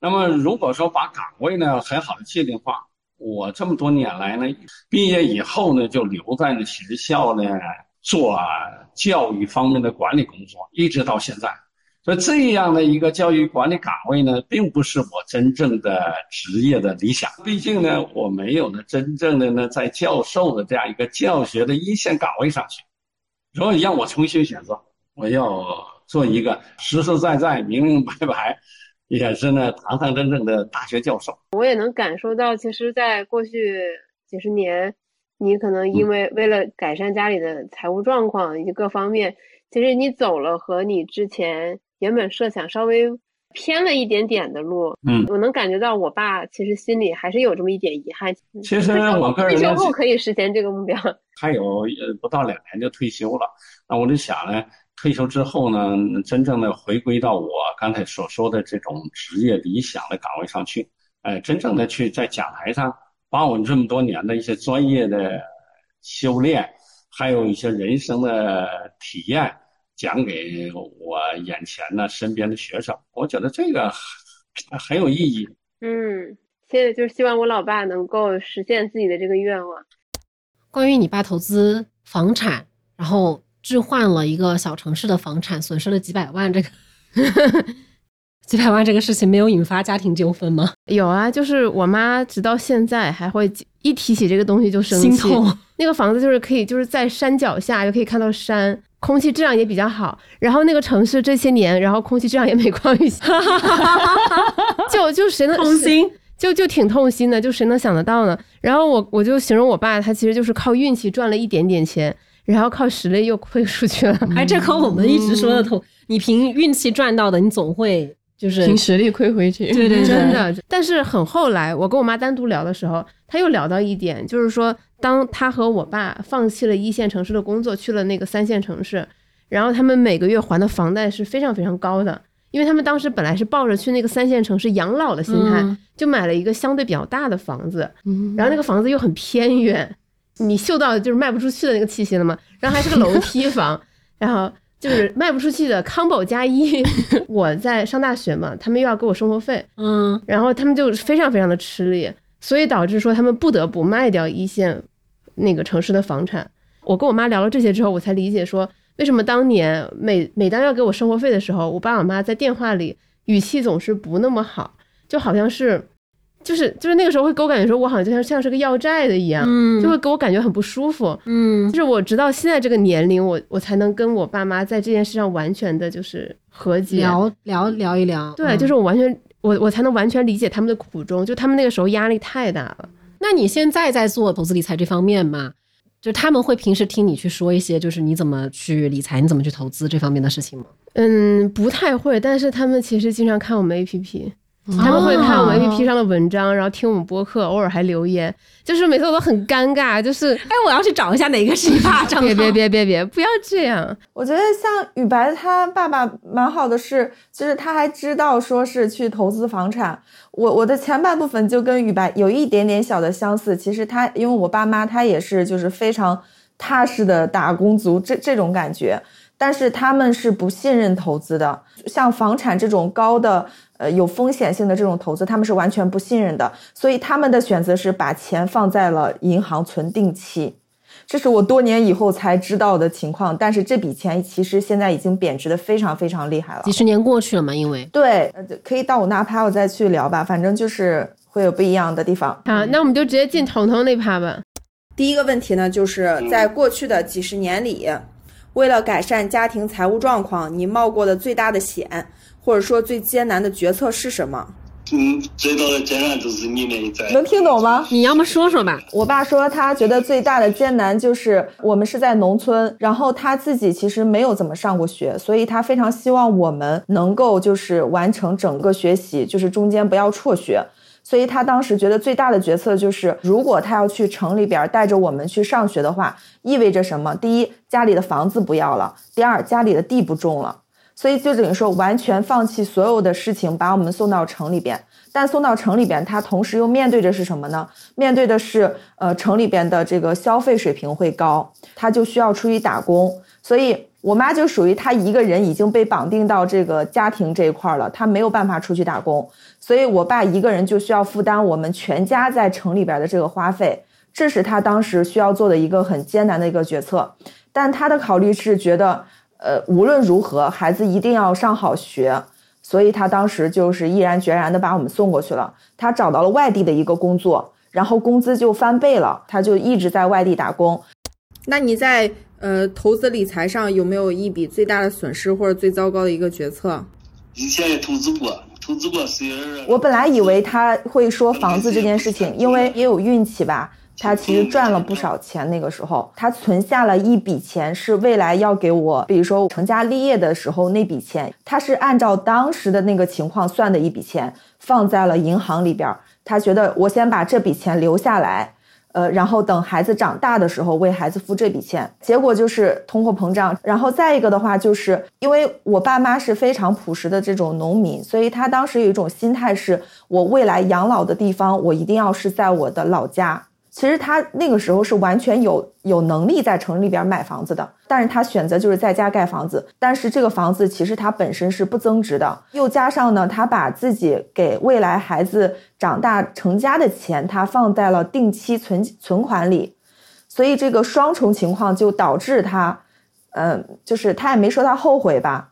Speaker 7: 那么如果说把岗位呢很好的界定化，我这么多年来呢，毕业以后呢就留在了学校呢做教育方面的管理工作，一直到现在。所以这样的一个教育管理岗位呢，并不是我真正的职业的理想。毕竟呢，我没有呢真正的呢在教授的这样一个教学的一线岗位上去。如果让我重新选择，我要做一个实实在在、明明白白，也是呢堂堂正正的大学教授。
Speaker 8: 我也能感受到，其实，在过去几十年，你可能因为为了改善家里的财务状况以及各方面，其实你走了和你之前原本设想稍微偏了一点点的路。
Speaker 7: 嗯
Speaker 8: 我能感觉到我爸其实心里还是有这么一点遗憾。
Speaker 7: 其实我个人
Speaker 8: 退休后可以实现这个目标。
Speaker 7: 还有呃不到两年就退休了，那我就想呢，退休之后呢，真正的回归到我刚才所说的这种职业理想的岗位上去，哎，真正的去在讲台上把我这么多年的一些专业的修炼，还有一些人生的体验，讲给我眼前呢身边的学生，我觉得这个很很有意义。
Speaker 8: 嗯，现在就是希望我老爸能够实现自己的这个愿望。
Speaker 1: 关于你爸投资房产，然后置换了一个小城市的房产，损失了几百万，这个几百万这个事情没有引发家庭纠纷吗？
Speaker 4: 有啊，就是我妈直到现在还会一提起这个东西就生气。
Speaker 1: 心痛。
Speaker 4: 那个房子就是可以就是在山脚下就可以看到山，空气质量也比较好。然后那个城市这些年，然后空气质量也每况愈下，就就谁能
Speaker 1: 痛心？
Speaker 4: 就就挺痛心的，就谁能想得到呢？然后我我就形容我爸，他其实就是靠运气赚了一点点钱，然后靠实力又亏出去了。
Speaker 1: 哎，这和我们一直说的同，你凭运气赚到的，你总会就是
Speaker 2: 凭实力亏回去。
Speaker 1: 对对对
Speaker 4: 真的。但是很后来，我跟我妈单独聊的时候，她又聊到一点，就是说，当她和我爸放弃了一线城市的工作，去了那个三线城市，然后他们每个月还的房贷是非常非常高的，因为他们当时本来是抱着去那个三线城市养老的心态，
Speaker 1: 嗯
Speaker 4: 就买了一个相对比较大的房子，然后那个房子又很偏远，你嗅到就是卖不出去的那个气息了吗？然后还是个楼梯房，然后就是卖不出去的康宝加一。我在上大学嘛，他们又要给我生活费，
Speaker 1: 嗯
Speaker 4: 然后他们就非常非常的吃力，所以导致说他们不得不卖掉一线那个城市的房产。我跟我妈聊了这些之后，我才理解说为什么当年每每当要给我生活费的时候，我爸我妈在电话里语气总是不那么好，就好像是。就是就是那个时候会给我感觉说，我好像就像像是个要债的一样，
Speaker 1: 嗯
Speaker 4: 就会给我感觉很不舒服。
Speaker 1: 嗯
Speaker 4: 就是我直到现在这个年龄，我我才能跟我爸妈在这件事上完全的就是和解。
Speaker 1: 聊聊聊一聊。
Speaker 4: 对，
Speaker 1: 嗯
Speaker 4: 就是我完全我我才能完全理解他们的苦衷，就他们那个时候压力太大了。
Speaker 1: 那你现在在做投资理财这方面吗？就他们会平时听你去说一些，就是你怎么去理财，你怎么去投资这方面的事情吗？
Speaker 4: 嗯，不太会，但是他们其实经常看我们 APP，他们会看我们
Speaker 1: 哦
Speaker 4: APP 上的文章，然后听我们播客，偶尔还留言，就是每次我都很尴尬，就是
Speaker 1: 哎，我要去找一下哪个是你爸 账号。
Speaker 4: 别别别别别，不要这样。
Speaker 9: 我觉得像雨白他爸爸蛮好的是，就是他还知道说是去投资房产。我我的前半部分就跟雨白有一点点小的相似。其实他因为我爸妈他也是就是非常踏实的打工族这这种感觉，但是他们是不信任投资的，像房产这种高的呃有风险性的这种投资，他们是完全不信任的，所以他们的选择是把钱放在了银行存定期。这是我多年以后才知道的情况，但是这笔钱其实现在已经贬值的非常非常厉害了
Speaker 1: 几。十年过去了嘛，因为
Speaker 9: 对，呃可以到我那趴我再去聊吧，反正就是会有不一样的地方。
Speaker 4: 好，那我们就直接进彤彤那趴吧。
Speaker 9: 第一个问题呢，就是在过去的几十年里，为了改善家庭财务状况，你冒过的最大的险，或者说最艰难的决策是什么？
Speaker 10: 嗯，最大的艰难就是你们在
Speaker 9: 能听懂吗？
Speaker 1: 你要么说说吧。
Speaker 9: 我爸说他觉得最大的艰难就是我们是在农村，然后他自己其实没有怎么上过学，所以他非常希望我们能够就是完成整个学习，就是中间不要辍学。所以他当时觉得最大的决策就是，如果他要去城里边带着我们去上学的话，意味着什么？第一，家里的房子不要了；第二，家里的地不种了。所以就等于说完全放弃所有的事情，把我们送到城里边。但送到城里边，他同时又面对着是什么呢？面对的是呃城里边的这个消费水平会高，他就需要出去打工。所以我妈就属于她一个人已经被绑定到这个家庭这一块了，她没有办法出去打工。所以我爸一个人就需要负担我们全家在城里边的这个花费，这是他当时需要做的一个很艰难的一个决策。但他的考虑是觉得，呃，无论如何，孩子一定要上好学，所以他当时就是毅然决然的把我们送过去了。他找到了外地的一个工作，然后工资就翻倍了，他就一直在外地打工。那你在呃投资理财上有没有一笔最大的损失或者最糟糕的一个决策？
Speaker 10: 以前也投资过，投资过是
Speaker 9: 我本来以为他会说房子这件事情，因为也有运气吧。他其实赚了不少钱，那个时候他存下了一笔钱，是未来要给我，比如说成家立业的时候那笔钱，他是按照当时的那个情况算的一笔钱，放在了银行里边。他觉得我先把这笔钱留下来，呃，然后等孩子长大的时候为孩子付这笔钱。结果就是通货膨胀，然后再一个的话，就是因为我爸妈是非常朴实的这种农民，所以他当时有一种心态是，我未来养老的地方，我一定要是在我的老家。其实他那个时候是完全有有能力在城里边买房子的，但是他选择就是在家盖房子。但是这个房子其实它本身是不增值的，又加上呢，他把自己给未来孩子长大成家的钱，他放在了定期存存款里，所以这个双重情况就导致他，嗯，就是他也没说他后悔吧，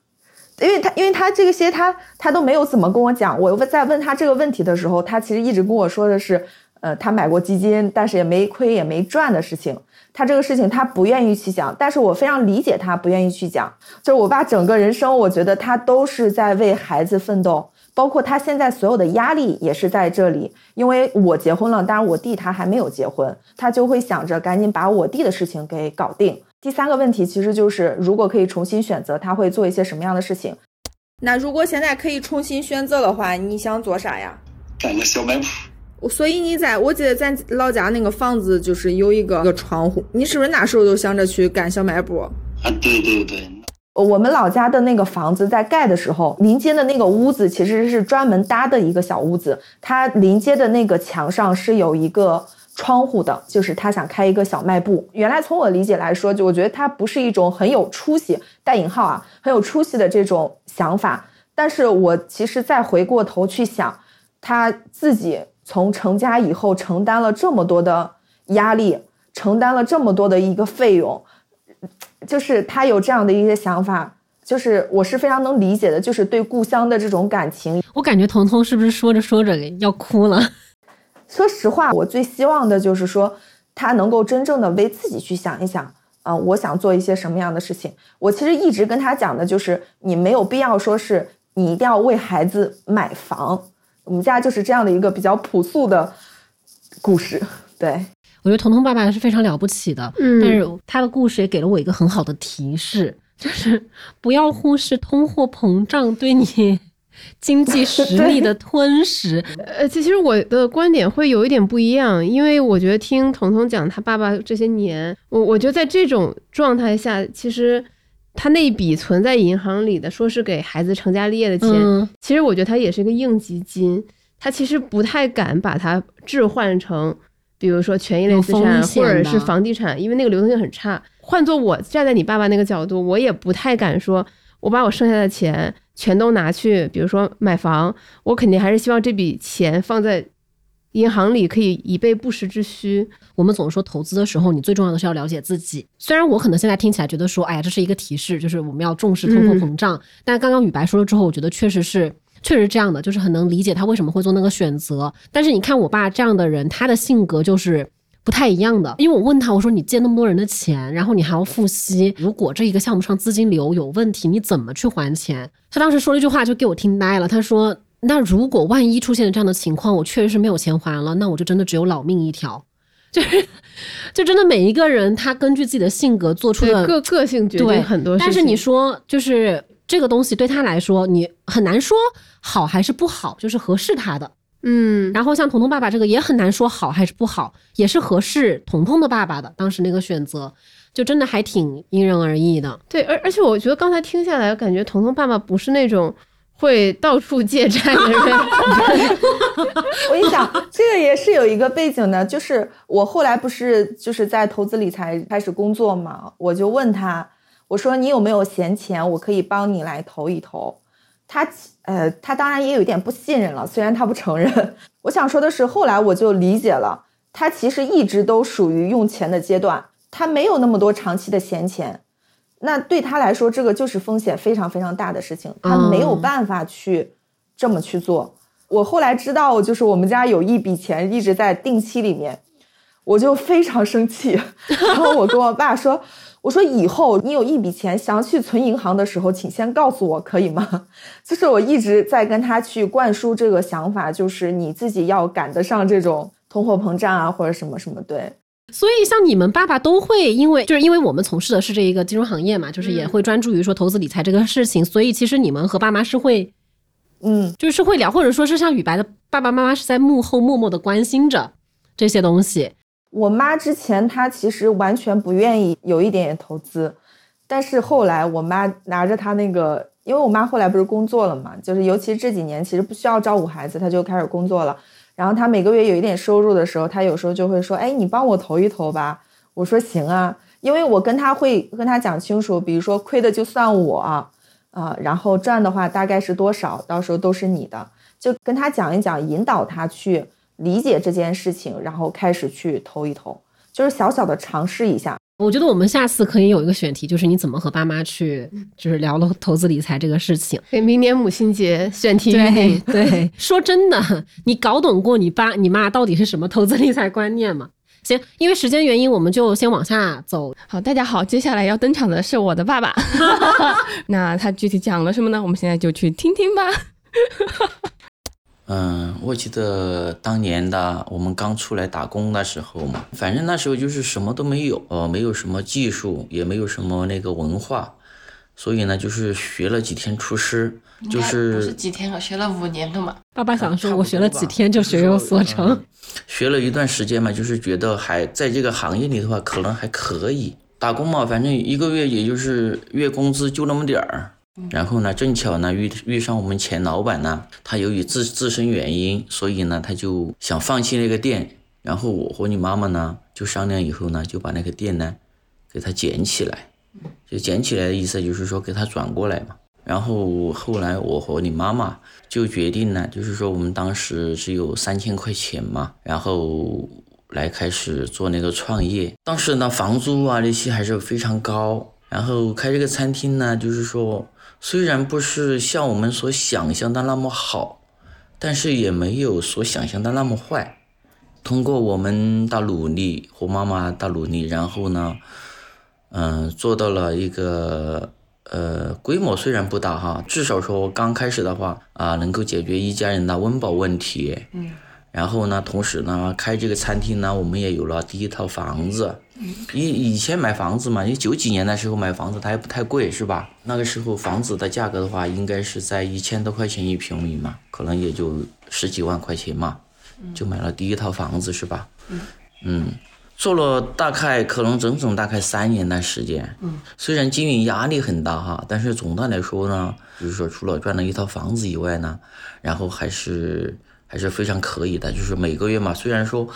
Speaker 9: 因为他因为他这些他他都没有怎么跟我讲。我问在问他这个问题的时候，他其实一直跟我说的是。呃，他买过基金，但是也没亏也没赚的事情，他这个事情他不愿意去讲，但是我非常理解他不愿意去讲。就是我爸整个人生，我觉得他都是在为孩子奋斗，包括他现在所有的压力也是在这里。因为我结婚了，当然我弟他还没有结婚，他就会想着赶紧把我弟的事情给搞定。第三个问题其实就是，如果可以重新选择，他会做一些什么样的事情？那如果现在可以重新选择的话，你想做啥呀？
Speaker 10: 干个小卖铺。
Speaker 9: 所以你在我记得咱老家那个房子就是有一个个窗户，你是不是那时候都想着去干小卖部？
Speaker 10: 啊，对对对。
Speaker 9: 我们老家的那个房子在盖的时候，临街的那个屋子其实是专门搭的一个小屋子，它临街的那个墙上是有一个窗户的，就是他想开一个小卖部。原来从我理解来说，就我觉得他不是一种很有出息（带引号啊）很有出息的这种想法，但是我其实再回过头去想，他自己。从成家以后承担了这么多的压力，承担了这么多的一个费用，就是他有这样的一些想法，就是我是非常能理解的，就是对故乡的这种感情。
Speaker 1: 我感觉彤彤是不是说着说着要哭了？
Speaker 9: 说实话，我最希望的就是说他能够真正的为自己去想一想，啊、呃，我想做一些什么样的事情。我其实一直跟他讲的就是，你没有必要说是你一定要为孩子买房。我们家就是这样的一个比较朴素的故事，对。
Speaker 1: 我觉得彤彤爸爸是非常了不起的，
Speaker 4: 嗯。
Speaker 1: 但是他的故事也给了我一个很好的提示，就是不要忽视通货膨胀对你经济实力的吞噬。
Speaker 4: 呃，其实我的观点会有一点不一样，因为我觉得听彤彤讲他爸爸这些年，我我觉得在这种状态下，其实他那笔存在银行里的，说是给孩子成家立业的钱，
Speaker 1: 嗯
Speaker 4: 其实我觉得他也是一个应急金，他其实不太敢把它置换成，比如说权益类资产或者是房地产，因为那个流动性很差。换做我站在你爸爸那个角度，我也不太敢说，我把我剩下的钱全都拿去，比如说买房，我肯定还是希望这笔钱放在银行里，可以以备不时之需。
Speaker 1: 我们总说投资的时候，你最重要的是要了解自己。虽然我可能现在听起来觉得说，哎呀，这是一个提示，就是我们要重视通货膨胀。但刚刚宇白说了之后，我觉得确实是，确实是这样的，就是很能理解他为什么会做那个选择。但是你看我爸这样的人，他的性格就是。不太一样的，因为我问他，我说你借那么多人的钱，然后你还要付息，如果这一个项目上资金流有问题，你怎么去还钱？他当时说了一句话，就给我听呆了。他说：“那如果万一出现了这样的情况，我确实是没有钱还了，那我就真的只有老命一条。”就是，就真的每一个人他根据自己的性格做出的
Speaker 4: 个个性决
Speaker 1: 对
Speaker 4: 定很多事情。
Speaker 1: 但是你说，就是这个东西对他来说，你很难说好还是不好，就是合适他的。
Speaker 4: 嗯，
Speaker 1: 然后像彤彤爸爸这个也很难说好还是不好，也是合适彤彤的爸爸的。当时那个选择，就真的还挺因人而异的。
Speaker 4: 对，而而且我觉得刚才听下来，感觉彤彤爸爸不是那种会到处借债的人。
Speaker 9: 我跟你讲，这个也是有一个背景的，就是我后来不是就是在投资理财开始工作嘛，我就问他，我说你有没有闲钱，我可以帮你来投一投。他呃，他当然也有一点不信任了，虽然他不承认。我想说的是，后来我就理解了，他其实一直都属于用钱的阶段，他没有那么多长期的闲钱。那对他来说，这个就是风险非常非常大的事情，他没有办法去这么去做。我后来知道，就是我们家有一笔钱一直在定期里面，我就非常生气。然后我跟我爸说：“我说以后你有一笔钱想去存银行的时候，请先告诉我，可以吗？”就是我一直在跟他去灌输这个想法，就是你自己要赶得上这种通货膨胀啊，或者什么什么。对，
Speaker 1: 所以像你们爸爸都会因为就是因为我们从事的是这一个金融行业嘛，就是也会专注于说投资理财这个事情，所以其实你们和爸妈是会。
Speaker 9: 嗯，
Speaker 1: 就是会聊，或者说是像雨白的爸爸妈妈是在幕后默默的关心着这些东西。
Speaker 9: 我妈之前她其实完全不愿意有一点点投资，但是后来我妈拿着她那个，因为我妈后来不是工作了嘛，就是尤其这几年其实不需要照顾孩子，她就开始工作了。然后他每个月有一点收入的时候，他有时候就会说：“哎，你帮我投一投吧。”我说：“行啊。”因为我跟他会跟他讲清楚，比如说亏的就算我。啊、然后赚的话大概是多少，到时候都是你的，就跟他讲一讲，引导他去理解这件事情，然后开始去投一投，就是小小的尝试一下。
Speaker 1: 我觉得我们下次可以有一个选题，就是你怎么和爸妈去，就是聊了投资理财这个事情。
Speaker 4: 给明年母亲节选题预
Speaker 1: 对。对，说真的，你搞懂过你爸你妈到底是什么投资理财观念吗？行，因为时间原因，我们就先往下走。
Speaker 2: 好，大家好，接下来要登场的是我的爸爸。那他具体讲了什么呢？我们现在就去听听吧。
Speaker 11: 嗯，我记得当年的我们刚出来打工的时候嘛，反正那时候就是什么都没有，呃，没有什么技术，也没有什么那个文化，所以呢，就是学了几天厨师，就
Speaker 12: 不是
Speaker 11: 是
Speaker 12: 几天了，学了五年了嘛。
Speaker 1: 爸爸想说，我学了几天就学有所成。
Speaker 11: 学了一段时间嘛，就是觉得还在这个行业里的话，可能还可以打工嘛，反正一个月也就是月工资就那么点儿。然后呢，正巧呢遇遇上我们前老板呢，他由于自自身原因，所以呢他就想放弃那个店。然后我和你妈妈呢就商量以后呢，就把那个店呢给他捡起来。就捡起来的意思就是说给他转过来嘛。然后后来我和你妈妈就决定呢，就是说我们当时只有三千块钱嘛，然后来开始做那个创业。当时呢房租啊那些还是非常高，然后开这个餐厅呢，就是说虽然不是像我们所想象的那么好，但是也没有所想象的那么坏。通过我们的努力和妈妈的努力，然后呢，嗯、做到了一个呃规模虽然不大哈，至少说刚开始的话啊、能够解决一家人的温饱问题。
Speaker 12: 嗯。
Speaker 11: 然后呢，同时呢，开这个餐厅呢，我们也有了第一套房子。以以前买房子嘛，因为九几年的时候买房子它也不太贵，是吧？那个时候房子的价格的话，应该是在一千多块钱一平米嘛，可能也就十几万块钱嘛，就买了第一套房子，是吧？嗯，做了大概可能整整大概三年的时间。
Speaker 6: 嗯，
Speaker 11: 虽然经营压力很大哈，但是总的来说呢，就是说除了赚了一套房子以外呢，然后还是还是非常可以的。就是每个月嘛，虽然说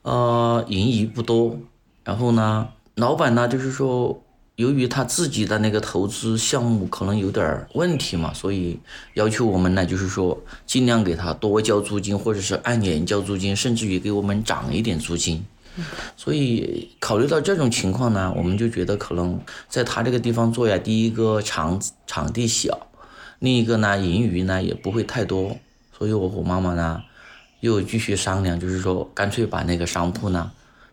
Speaker 11: 呃盈余不多，然后呢，老板呢就是说。由于他自己的那个投资项目可能有点问题嘛，所以要求我们呢，就是说尽量给他多交租金，或者是按年交租金，甚至于给我们涨一点租金。所以考虑到这种情况呢，我们就觉得可能在他这个地方做呀，第一个场场地小，另一个呢盈余呢也不会太多，所以我和妈妈呢又继续商量，就是说干脆把那个商铺呢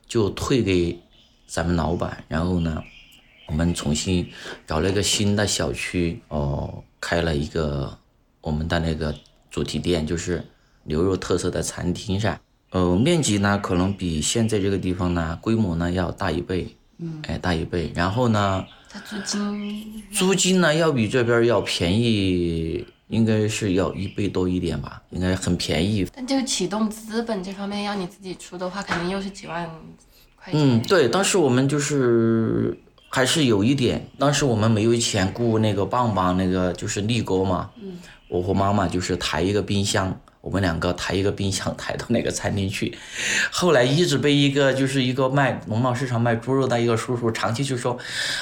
Speaker 11: 就退给咱们老板，然后呢。我们重新找了一个新的小区，哦，开了一个我们的那个主题店，就是牛肉特色的餐厅噻。呃，面积呢可能比现在这个地方呢规模呢要大一倍，
Speaker 2: 嗯，
Speaker 11: 哎，大一倍。然后呢，
Speaker 2: 它租金
Speaker 11: 租金呢要比这边要便宜，应该是要一倍多一点吧，应该很便宜。
Speaker 2: 但这个启动资本这方面要你自己出的话，肯定又是几万块钱。
Speaker 11: 嗯，对，当时我们就是。还是有一点，当时我们没有钱雇那个棒棒，那个就是力哥嘛。
Speaker 2: 嗯。
Speaker 11: 我和妈妈就是抬一个冰箱，我们两个抬一个冰箱抬到那个餐厅去。后来一直被一个就是一个卖农贸市场卖猪肉的一个叔叔长期就说：“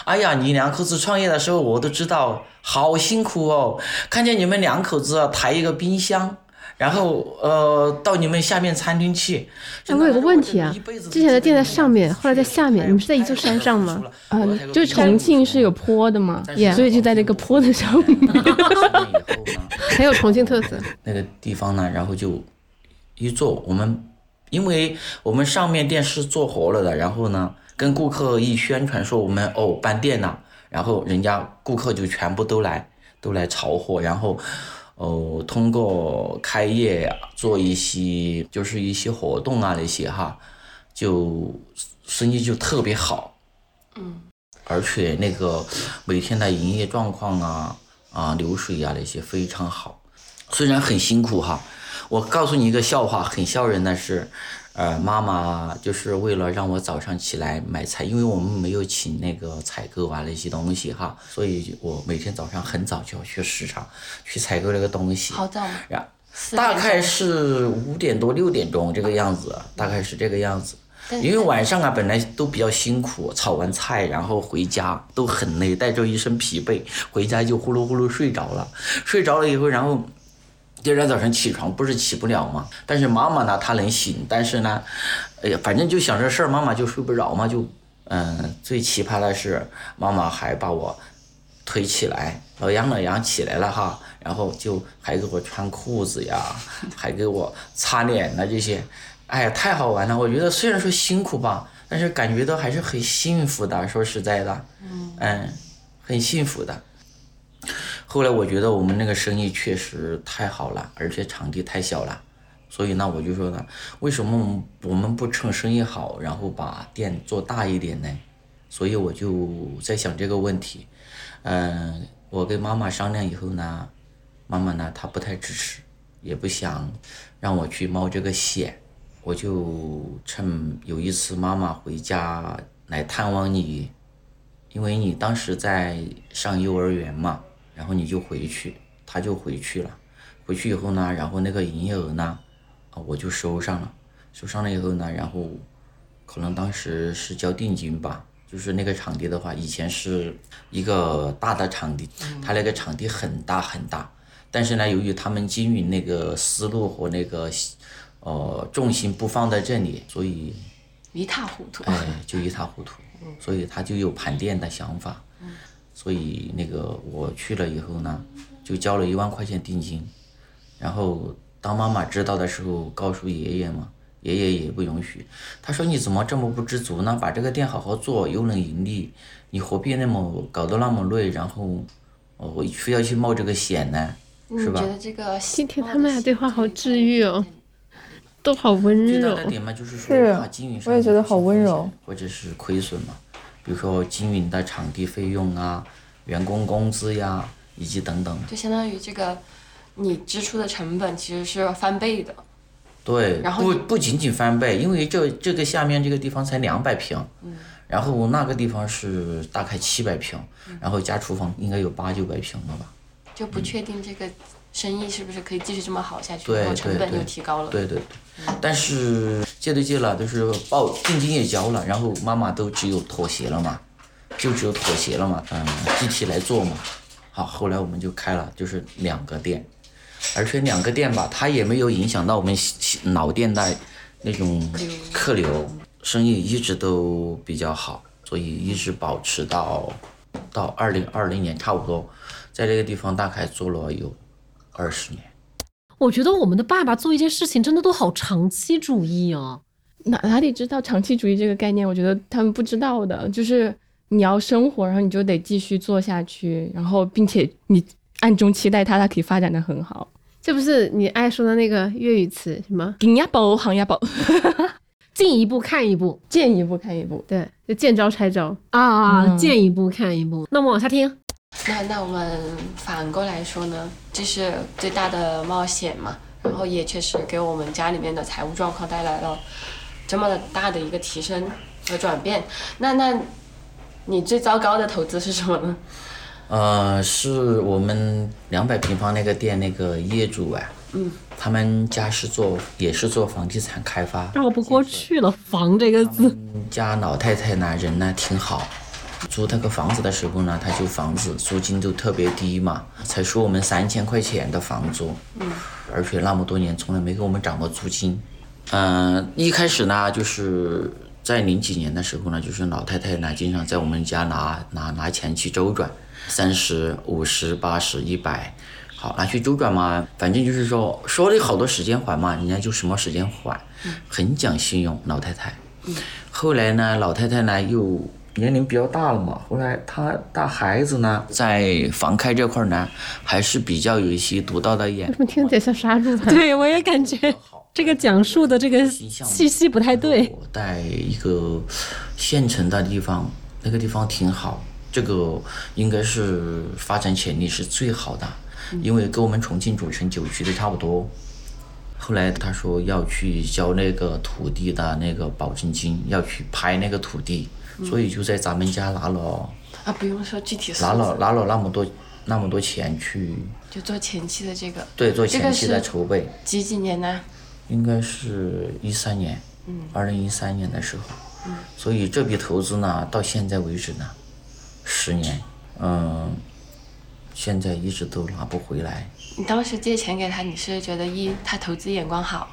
Speaker 11: 哎呀，你两口子创业的时候我都知道，好辛苦哦。看见你们两口子抬一个冰箱。”然后呃，到你们下面餐厅去。
Speaker 4: 哎，我有个问题啊，之前的店在上面，后来在下面，你们是在一座山上吗？
Speaker 2: 嗯，就重庆是有坡的嘛，所以就在那个坡的上面。
Speaker 4: 很有重庆特色。
Speaker 11: 那个地方呢，然后就一做，我们因为我们上面店是做活了的，然后呢，跟顾客一宣传说我们哦搬店了，然后人家顾客就全部都来都来炒货，然后。哦，通过开业做一些就是一些活动啊那些哈，就生意就特别好，
Speaker 2: 嗯，
Speaker 11: 而且那个每天的营业状况啊啊流水呀那些非常好，虽然很辛苦哈，我告诉你一个笑话，很笑人的是。呃，妈妈就是为了让我早上起来买菜，因为我们没有请那个采购啊那些东西哈，所以我每天早上很早就要去市场去采购那个东西。
Speaker 2: 好早吗？
Speaker 11: 大概是五点多六点钟这个样子，大概是这个样子。因为晚上啊本来都比较辛苦，炒完菜然后回家都很累，带着一身疲惫，回家就呼噜呼噜睡着了。睡着了以后，然后。第二天早上起床不是起不了吗？但是妈妈呢，她能醒，但是呢，哎呀，反正就想这事儿，妈妈就睡不着嘛，就，嗯，最奇葩的是，妈妈还把我推起来，老杨老杨起来了哈，然后就还给我穿裤子呀，还给我擦脸呐这些，哎呀，太好玩了！我觉得虽然说辛苦吧，但是感觉到还是很幸福的。说实在的，嗯，很幸福的。后来我觉得我们那个生意确实太好了，而且场地太小了，所以呢，我就说呢，为什么我们不趁生意好，然后把店做大一点呢？所以我就在想这个问题。嗯，我跟妈妈商量以后呢，妈妈呢她不太支持，也不想让我去冒这个险。我就趁有一次妈妈回家来探望你，因为你当时在上幼儿园嘛。然后你就回去，他就回去了。回去以后呢，然后那个营业额呢，啊，我就收上了。收上了以后呢，然后可能当时是交定金吧。就是那个场地的话，以前是一个大的场地，他那个场地很大很大。但是呢，由于他们经营那个思路和那个呃重心不放在这里，所以
Speaker 2: 一塌糊涂。
Speaker 11: 哎，就一塌糊涂。所以他就有盘店的想法。所以那个我去了以后呢，就交了一万块钱定金，然后当妈妈知道的时候，告诉爷爷嘛，爷爷也不允许。他说你怎么这么不知足呢？把这个店好好做，又能盈利，你何必那么搞得那么累？然后我非要去冒这个险呢？是吧？
Speaker 2: 觉得这个
Speaker 4: 今天他们俩对话好治愈哦。都好温
Speaker 11: 最大
Speaker 4: 柔。
Speaker 11: 的点嘛，就是说
Speaker 9: 是
Speaker 11: 怕经营上
Speaker 9: 我也觉得好温柔
Speaker 11: 或者是亏损嘛，比如说经营的场地费用啊、员工工资呀，以及等等。
Speaker 2: 就相当于这个你支出的成本其实是翻倍的。
Speaker 11: 对，不
Speaker 2: 然后不
Speaker 11: 不仅仅翻倍，因为这这个下面这个地方才两百平，
Speaker 2: 嗯
Speaker 11: 然后那个地方是大概七百平，
Speaker 2: 嗯
Speaker 11: 然后加厨房应该有八九百平了吧？
Speaker 2: 就不确定这个生意是不是可以继续这么好下去，
Speaker 11: 对
Speaker 2: 然后成本
Speaker 11: 对对
Speaker 2: 又提高了。
Speaker 11: 对对对，但是借都借了，就是报定金也交了，然后妈妈都只有妥协了嘛，就只有妥协了嘛，嗯，具体来做嘛。好，后来我们就开了，就是两个店，而且两个店吧，它也没有影响到我们老店的那种客流，生意一直都比较好，所以一直保持到到二零二零年差不多，在这个地方大概做了有二十年。
Speaker 1: 我觉得我们的爸爸做一件事情真的都好长期主义哦。
Speaker 2: 哪哪里知道长期主义这个概念？我觉得他们不知道的，就是你要生活，然后你就得继续做下去，然后并且你暗中期待他，他可以发展的很好。
Speaker 4: 这不是你爱说的那个粤语词什么？
Speaker 2: 行呀宝，行呀宝，
Speaker 1: 进一步看一步
Speaker 2: 见一步看一步。
Speaker 4: 对，就见招拆招。
Speaker 1: 啊，
Speaker 2: 啊
Speaker 1: 见一步看一步。那我们往下听，
Speaker 2: 那那我们反过来说呢，这是最大的冒险嘛，然后也确实给我们家里面的财务状况带来了这么大的一个提升和转变。那那你最糟糕的投资是什么呢？
Speaker 11: 呃，是我们两百平方那个店那个业主啊，
Speaker 2: 嗯，
Speaker 11: 他们家是做也是做房地产开发，
Speaker 1: 绕不过去了，房这个字。
Speaker 11: 家老太太呢人呢挺好，租那个房子的时候呢，他就房子租金都特别低嘛，才收我们三千块钱的房租，
Speaker 2: 嗯，
Speaker 11: 而且那么多年从来没给我们涨过租金。嗯、一开始呢，就是在零几年的时候呢，就是老太太呢经常在我们家拿拿拿钱去周转，三十、五十、八十、一百，好拿去周转嘛，反正就是说说的好多时间还嘛，人家就什么时间还，很讲信用，老太太。后来呢，老太太呢又年龄比较大了嘛，后来他带孩子呢，在房开这块儿呢，还是比较有一些独到的眼
Speaker 4: 为什么听起来像杀猪盘？
Speaker 1: 对，我也感觉这个讲述的这个气息不太对。
Speaker 11: 在一个县城的地方，那个地方挺好，这个应该是发展潜力是最好的，因为跟我们重庆主城九区的差不多。后来他说要去交那个土地的那个保证金，要去拍那个土地，所以就在咱们家拿了
Speaker 2: 啊，不用说具体
Speaker 11: 拿了，拿了那么多那么多钱去
Speaker 2: 就做前期的这个。
Speaker 11: 对做前期的筹备，
Speaker 2: 几几年呢？
Speaker 11: 应该是一三年，
Speaker 2: 嗯。
Speaker 11: 二零一三年的时候，
Speaker 2: 嗯。
Speaker 11: 所以这笔投资呢，到现在为止呢，十年，嗯，现在一直都拿不回来。
Speaker 2: 你当时借钱给他，你是觉得一他投资眼光好，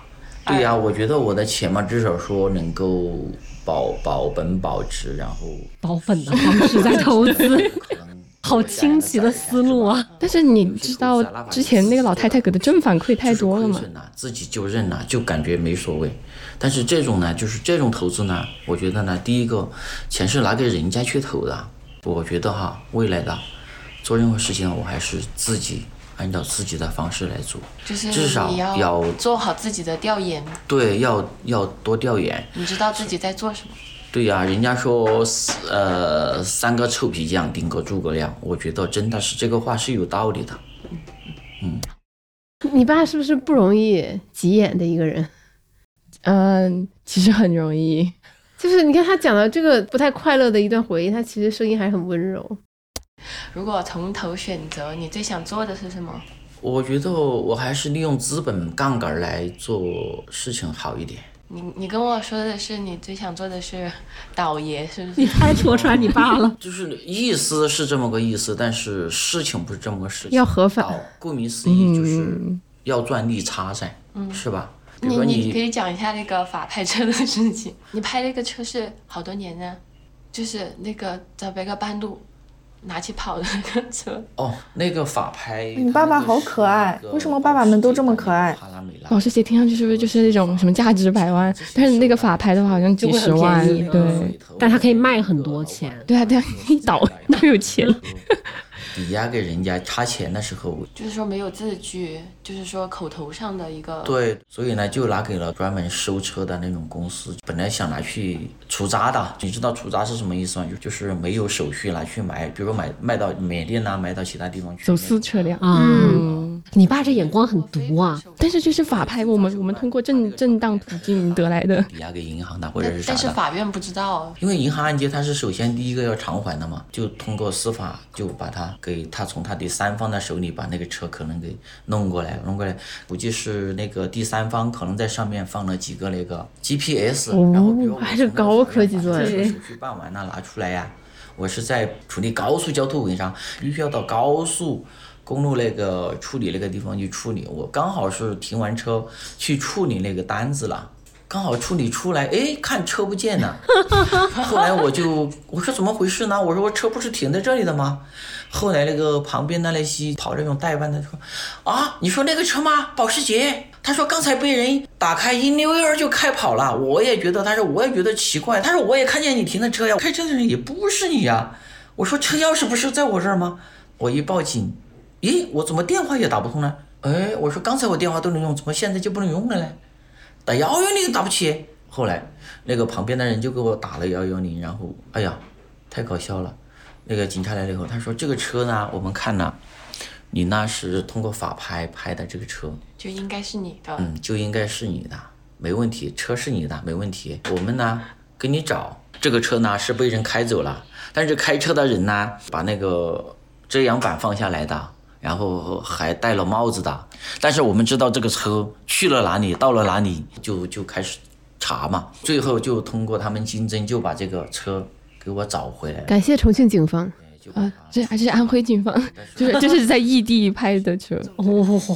Speaker 11: 对呀、我觉得我的钱嘛，至少说能够保保本保值，然后
Speaker 1: 保本的方式在投资，好清奇的思路啊！
Speaker 2: 但是你知道之前那个老太太给的正反馈太多了嘛？
Speaker 11: 自己就认了，就感觉没所谓。但是这种呢，就是这种投资呢，我觉得呢，第一个钱是拿给人家去投的，我觉得哈，未来的做任何事情，我还是自己按照自己的方式来做，
Speaker 2: 就是
Speaker 11: 至少
Speaker 2: 要
Speaker 11: 要
Speaker 2: 做好自己的调研，
Speaker 11: 对，要要多调研。
Speaker 2: 你知道自己在做什么。
Speaker 11: 对呀、人家说呃三个臭皮匠顶个诸葛亮，我觉得真的是这个话是有道理的。嗯，
Speaker 4: 你爸是不是不容易急眼的一个人？
Speaker 2: 嗯，其实很容易。
Speaker 4: 就是你看他讲的这个不太快乐的一段回忆，他其实声音还很温柔。
Speaker 2: 如果从头选择，你最想做的是什么？
Speaker 11: 我觉得我还是利用资本杠杆来做事情好一点。
Speaker 2: 你你跟我说的是你最想做的是倒爷，是不是？
Speaker 1: 你太戳穿你爸了。
Speaker 11: 就是意思是这么个意思，但是事情不是这么个事情。
Speaker 4: 要合法
Speaker 11: 顾名思义就是
Speaker 2: 嗯
Speaker 11: 要赚利差噻，
Speaker 2: 嗯
Speaker 11: 是吧？比如说
Speaker 2: 你你可以讲一下那个法拍车的事情。你拍那个车是好多年呢，就是那个在别个半路拿去跑的那个车。
Speaker 11: 哦，那个法拍，
Speaker 9: 你爸爸好可爱，为什么爸爸们都这么可爱？
Speaker 2: 保时捷听上去是不是就是那种什么价值百万？但是那个法拍的话好像几十万，对。
Speaker 1: 但它可以卖很多钱。
Speaker 2: 对啊，对啊，一倒都有钱。
Speaker 11: 抵押给人家差钱的时候，
Speaker 2: 就是说没有字据，就是说口头上的一个。
Speaker 11: 对，所以呢就拿给了专门收车的那种公司。本来想拿去出渣的，你知道出渣是什么意思吗？就就是没有手续拿去买，比如说买卖到缅甸呐、卖到其他地方去。
Speaker 2: 走私车辆。
Speaker 1: 嗯，你爸这眼光很毒啊！
Speaker 2: 但是这是法拍，我们我们通过正正当途径得来的。
Speaker 11: 抵押给银行的或者是啥的。
Speaker 2: 但是法院不知道，
Speaker 11: 因为银行按揭它是首先第一个要偿还的嘛，就通过司法就把他给他从他第三方的手里把那个车可能给弄过来，弄过来，估计是那个第三方可能在上面放了几个那个 GPS，、然后比如
Speaker 4: 还是高科技做的。
Speaker 11: 手续办完了拿出来呀、我是在处理高速交通违章，必须要到高速公路那个处理那个地方去处理。我刚好是停完车去处理那个单子了。刚好处理出来，哎，看车不见了。后来我就我说怎么回事呢？我说我车不是停在这里的吗？后来那个旁边的那些跑这种代办的说，啊，你说那个车吗？保时捷。他说刚才被人打开一溜烟儿就开跑了。我也觉得，他说我也觉得奇怪。他说我也看见你停的车呀，开车的人也不是你呀。我说车钥匙不是在我这儿吗？我一报警，咦，我怎么电话也打不通呢？哎，我说刚才我电话都能用，怎么现在就不能用了呢？打幺幺零打不起。后来那个旁边的人就给我打了幺幺零，然后哎呀，太搞笑了。那个警察来了以后，他说这个车呢，我们看了，你那是通过法拍拍的这个车，
Speaker 2: 就应该是你的。
Speaker 11: 嗯，就应该是你的，没问题，车是你的，没问题。我们呢给你找这个车呢是被人开走了，但是开车的人呢把那个遮阳板放下来的。然后还戴了帽子的，但是我们知道这个车去了哪里，到了哪里，就就开始查嘛。最后就通过他们经侦，就把这个车给我找回来了。
Speaker 4: 感谢重庆警方
Speaker 2: 啊，这还是安徽警方，就是就是在异地拍的车。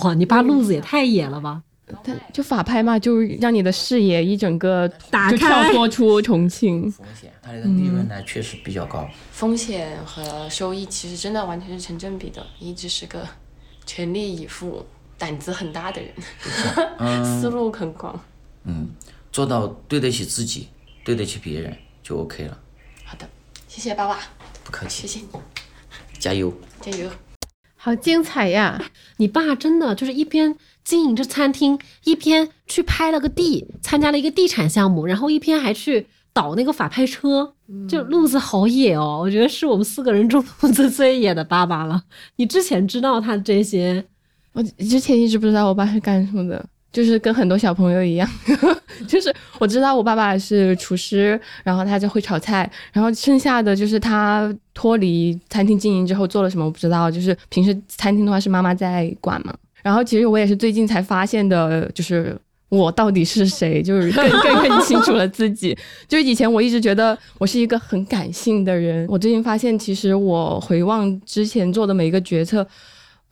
Speaker 1: 哇，你爸路子也太野了吧！
Speaker 2: 他就法拍嘛，就让你的视野一整个
Speaker 1: 打
Speaker 2: 开跳脱出重庆。
Speaker 11: 风险，它的利润呢、嗯、确实比较高。
Speaker 2: 风险和收益其实真的完全是成正比的。一直是个 全力以赴、胆子很大的人，
Speaker 11: 嗯、
Speaker 2: 思路很广。
Speaker 11: 嗯，做到对得起自己，对得起别人就 OK 了。
Speaker 2: 好的，谢谢爸爸。
Speaker 11: 不客气，
Speaker 2: 谢谢你，
Speaker 11: 加油，
Speaker 2: 加油。
Speaker 4: 好精彩呀！
Speaker 1: 你爸真的就是一边经营着餐厅，一边去拍了个地，参加了一个地产项目，然后一边还去倒那个法拍车，就路子好野哦！我觉得是我们四个人中路子最野的爸爸了。你之前知道他这些？
Speaker 2: 我之前一直不知道我爸是干什么的。就是跟很多小朋友一样，就是我知道我爸爸是厨师，然后他就会炒菜，然后剩下的就是他脱离餐厅经营之后做了什么我不知道，就是平时餐厅的话是妈妈在管嘛。然后其实我也是最近才发现的，就是我到底是谁，就是更更更清楚了自己。就是以前我一直觉得我是一个很感性的人，我最近发现其实我回望之前做的每一个决策，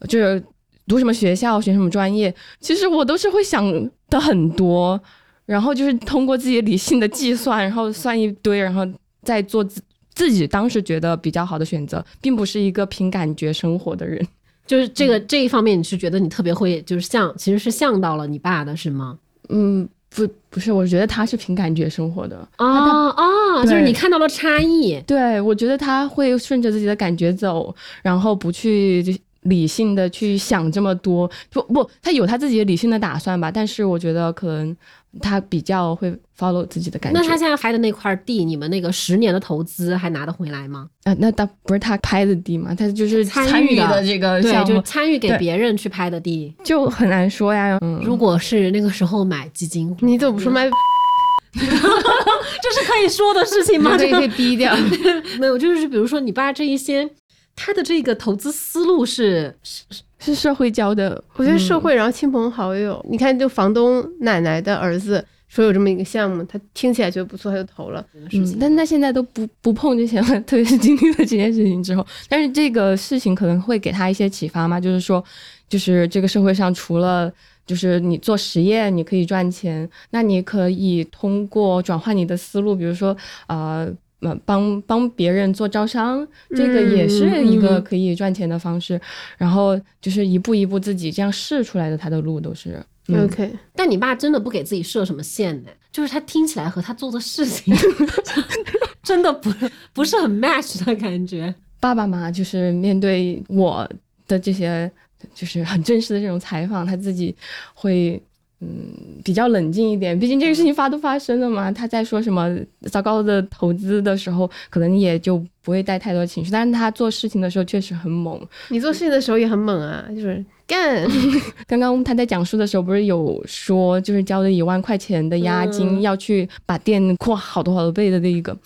Speaker 2: 就是。读什么学校，选什么专业，其实我都是会想的很多，然后就是通过自己理性的计算，然后算一堆，然后再做自自己当时觉得比较好的选择，并不是一个凭感觉生活的人。
Speaker 1: 就是这个、这一方面，你是觉得你特别会，就是像其实是像到了你爸的是吗？
Speaker 2: 嗯，不不是，我觉得他是凭感觉生活的
Speaker 1: 啊啊，就是你看到了差异。
Speaker 2: 对，我觉得他会顺着自己的感觉走，然后不去就。理性的去想这么多，不不，他有他自己的理性的打算吧，但是我觉得可能他比较会 follow 自己的感觉。
Speaker 1: 那他现在拍的那块地，你们那个十年的投资还拿得回来吗？
Speaker 2: 啊，那他不是他拍的地嘛，他就是
Speaker 1: 参
Speaker 2: 与的这个
Speaker 1: 对，
Speaker 2: 项目，
Speaker 1: 就参与给别人去拍的地，
Speaker 2: 就很难说呀。嗯，
Speaker 1: 如果是那个时候买基金，
Speaker 4: 你怎么不说买？
Speaker 1: 这是可以说的事情吗？
Speaker 4: 这个可以逼掉。
Speaker 1: 没有，就是比如说你爸这一些。他的这个投资思路是
Speaker 2: 是是社会教的，
Speaker 4: 我觉得社会，然后亲朋好友，嗯、你看，就房东奶奶的儿子说有这么一个项目，他听起来觉得不错，他就投了。
Speaker 2: 嗯，但他现在都不不碰这些了，特别是经历了这件事情之后，但是这个事情可能会给他一些启发嘛，就是说，就是这个社会上除了就是你做实验你可以赚钱，那你可以通过转换你的思路，比如说呃。呃，帮帮别人做招商，这个也是一个可以赚钱的方式。嗯、然后就是一步一步自己这样试出来的，他的路都是、
Speaker 4: 嗯、OK。
Speaker 1: 但你爸真的不给自己设什么限呢？就是他听起来和他做的事情 真的不不是很 match 的感觉。
Speaker 2: 爸爸嘛，就是面对我的这些就是很真实的这种采访，他自己会。嗯，比较冷静一点，毕竟这个事情发都发生了嘛。他在说什么糟糕的投资的时候，可能也就不会带太多情绪。但是他做事情的时候确实很猛。
Speaker 4: 你做事情的时候也很猛啊，就是干。
Speaker 2: 刚刚他在讲述的时候，不是有说，就是交了一万块钱的押金，要去把店扩好多好多倍的那一个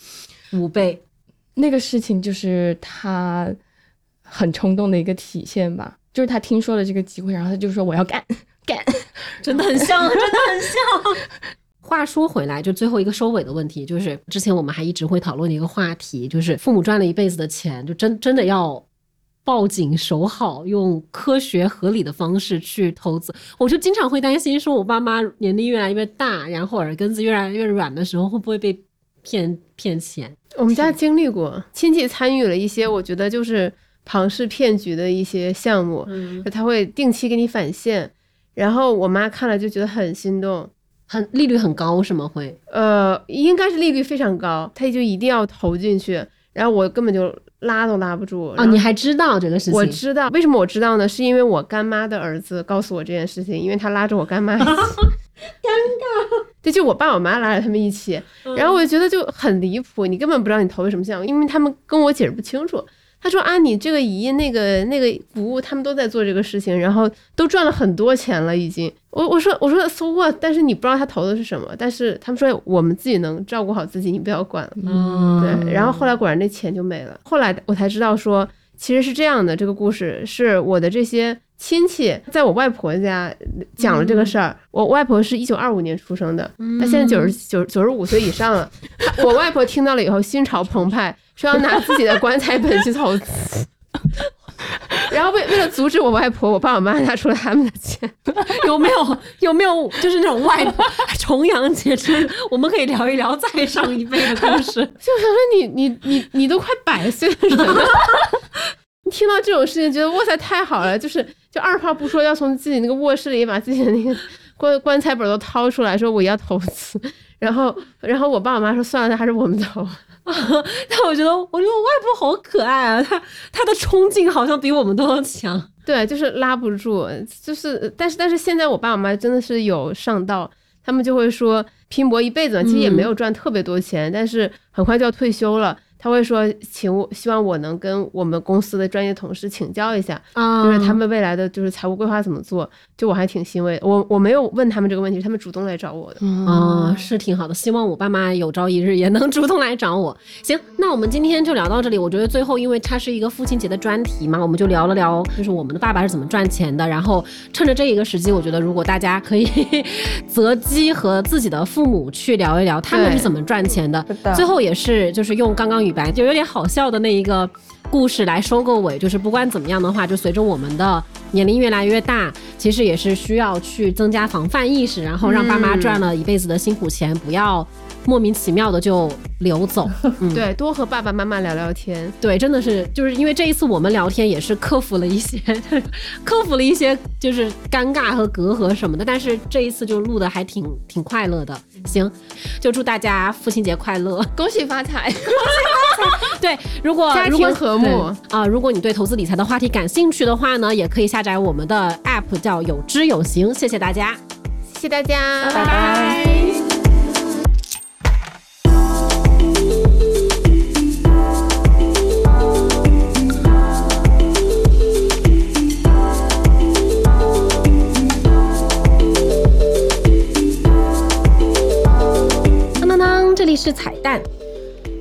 Speaker 1: 五倍。
Speaker 2: 那个事情就是他很冲动的一个体现吧。就是他听说了这个机会，然后他就说我要干。
Speaker 1: 真的很像，真的很像。话说回来，就最后一个收尾的问题，就是之前我们还一直会讨论的一个话题，就是父母赚了一辈子的钱，就真真的要抱紧守好，用科学合理的方式去投资。我就经常会担心，说我爸妈年龄越来越大，然后耳根子越来越软的时候，会不会被骗骗钱？
Speaker 4: 我们家经历过，亲戚参与了一些，我觉得就是庞氏骗局的一些项目，他会定期给你返现。然后我妈看了就觉得很心动，
Speaker 1: 很利率很高是吗？会，
Speaker 4: 呃，应该是利率非常高，她就一定要投进去。然后我根本就拉都拉不住
Speaker 1: 啊！你还知道这个事情？
Speaker 4: 我知道，为什么我知道呢？是因为我干妈的儿子告诉我这件事情，因为他拉着我干妈一起，尴
Speaker 1: 尬。
Speaker 4: 对，就我爸我妈拉着他们一起，然后我就觉得就很离谱，你根本不知道你投的什么项目，因为他们跟我解释不清楚。他说啊，你这个姨那个那个服务，他们都在做这个事情，然后都赚了很多钱了，已经。我我说我说 so what？但是你不知道他投的是什么。但是他们说我们自己能照顾好自己，你不要管了。嗯，对。然后后来果然那钱就没了。后来我才知道说，其实是这样的，这个故事是我的这些亲戚在我外婆家讲了这个事儿。我外婆是一九二五年出生的，她现在九十九九十五岁以上了。我外婆听到了以后，心潮澎湃。说要拿自己的棺材本去投资，然后为为了阻止我外婆，我爸我妈拿出了他们的钱，
Speaker 1: 有没有有没有就是那种外婆重阳节之，我们可以聊一聊再上一辈的故事。
Speaker 4: 就想说你你你你都快百岁了，你听到这种事情，觉得哇塞太好了，就是就二话不说要从自己那个卧室里把自己的那个棺棺材本都掏出来说我要投资，然后然后我爸我妈说算了，那还是我们投。
Speaker 1: 但我觉得，我觉得我外婆好可爱啊，她她的冲劲好像比我们都要强。
Speaker 4: 对，就是拉不住，就是，但是但是现在我爸我妈真的是有上道，他们就会说拼搏一辈子，其实也没有赚特别多钱，但是很快就要退休了。他会说，请我希望我能跟我们公司的专业同事请教一下，就是他们未来的就是财务规划怎么做。就我还挺欣慰，我我没有问他们这个问题，他们主动来找我的。
Speaker 1: 啊，是挺好的。希望我爸妈有朝一日也能 主动来找我。行，那我们今天就聊到这里。我觉得最后，因为它是一个父亲节的专题嘛，我们就聊了聊，就是我们的爸爸是怎么赚钱的。然后趁着这一个时机，我觉得如果大家可以 择机和自己的父母去聊一聊，他们是怎么赚钱的。最后也是就是用刚刚就有点好笑的那一个。故事来收个尾，就是不管怎么样的话，就随着我们的年龄越来越大，其实也是需要去增加防范意识，然后让爸妈赚了一辈子的辛苦钱不要莫名其妙的就流走。
Speaker 4: 对，多和爸爸妈妈聊聊天。
Speaker 1: 对，真的是就是因为这一次我们聊天也是克服了一些，克服了一些就是尴尬和隔阂什么的，但是这一次就录的还挺挺快乐的。行，就祝大家父亲节快乐，
Speaker 2: 恭喜发财，恭喜
Speaker 1: 发财。对，如果
Speaker 4: 家庭和睦
Speaker 1: 啊，如果你对投资理财的话题感兴趣的话呢，也可以下载我们的 app，叫有知有行。谢谢大家，
Speaker 4: 谢谢大家，
Speaker 1: 拜拜。是彩蛋，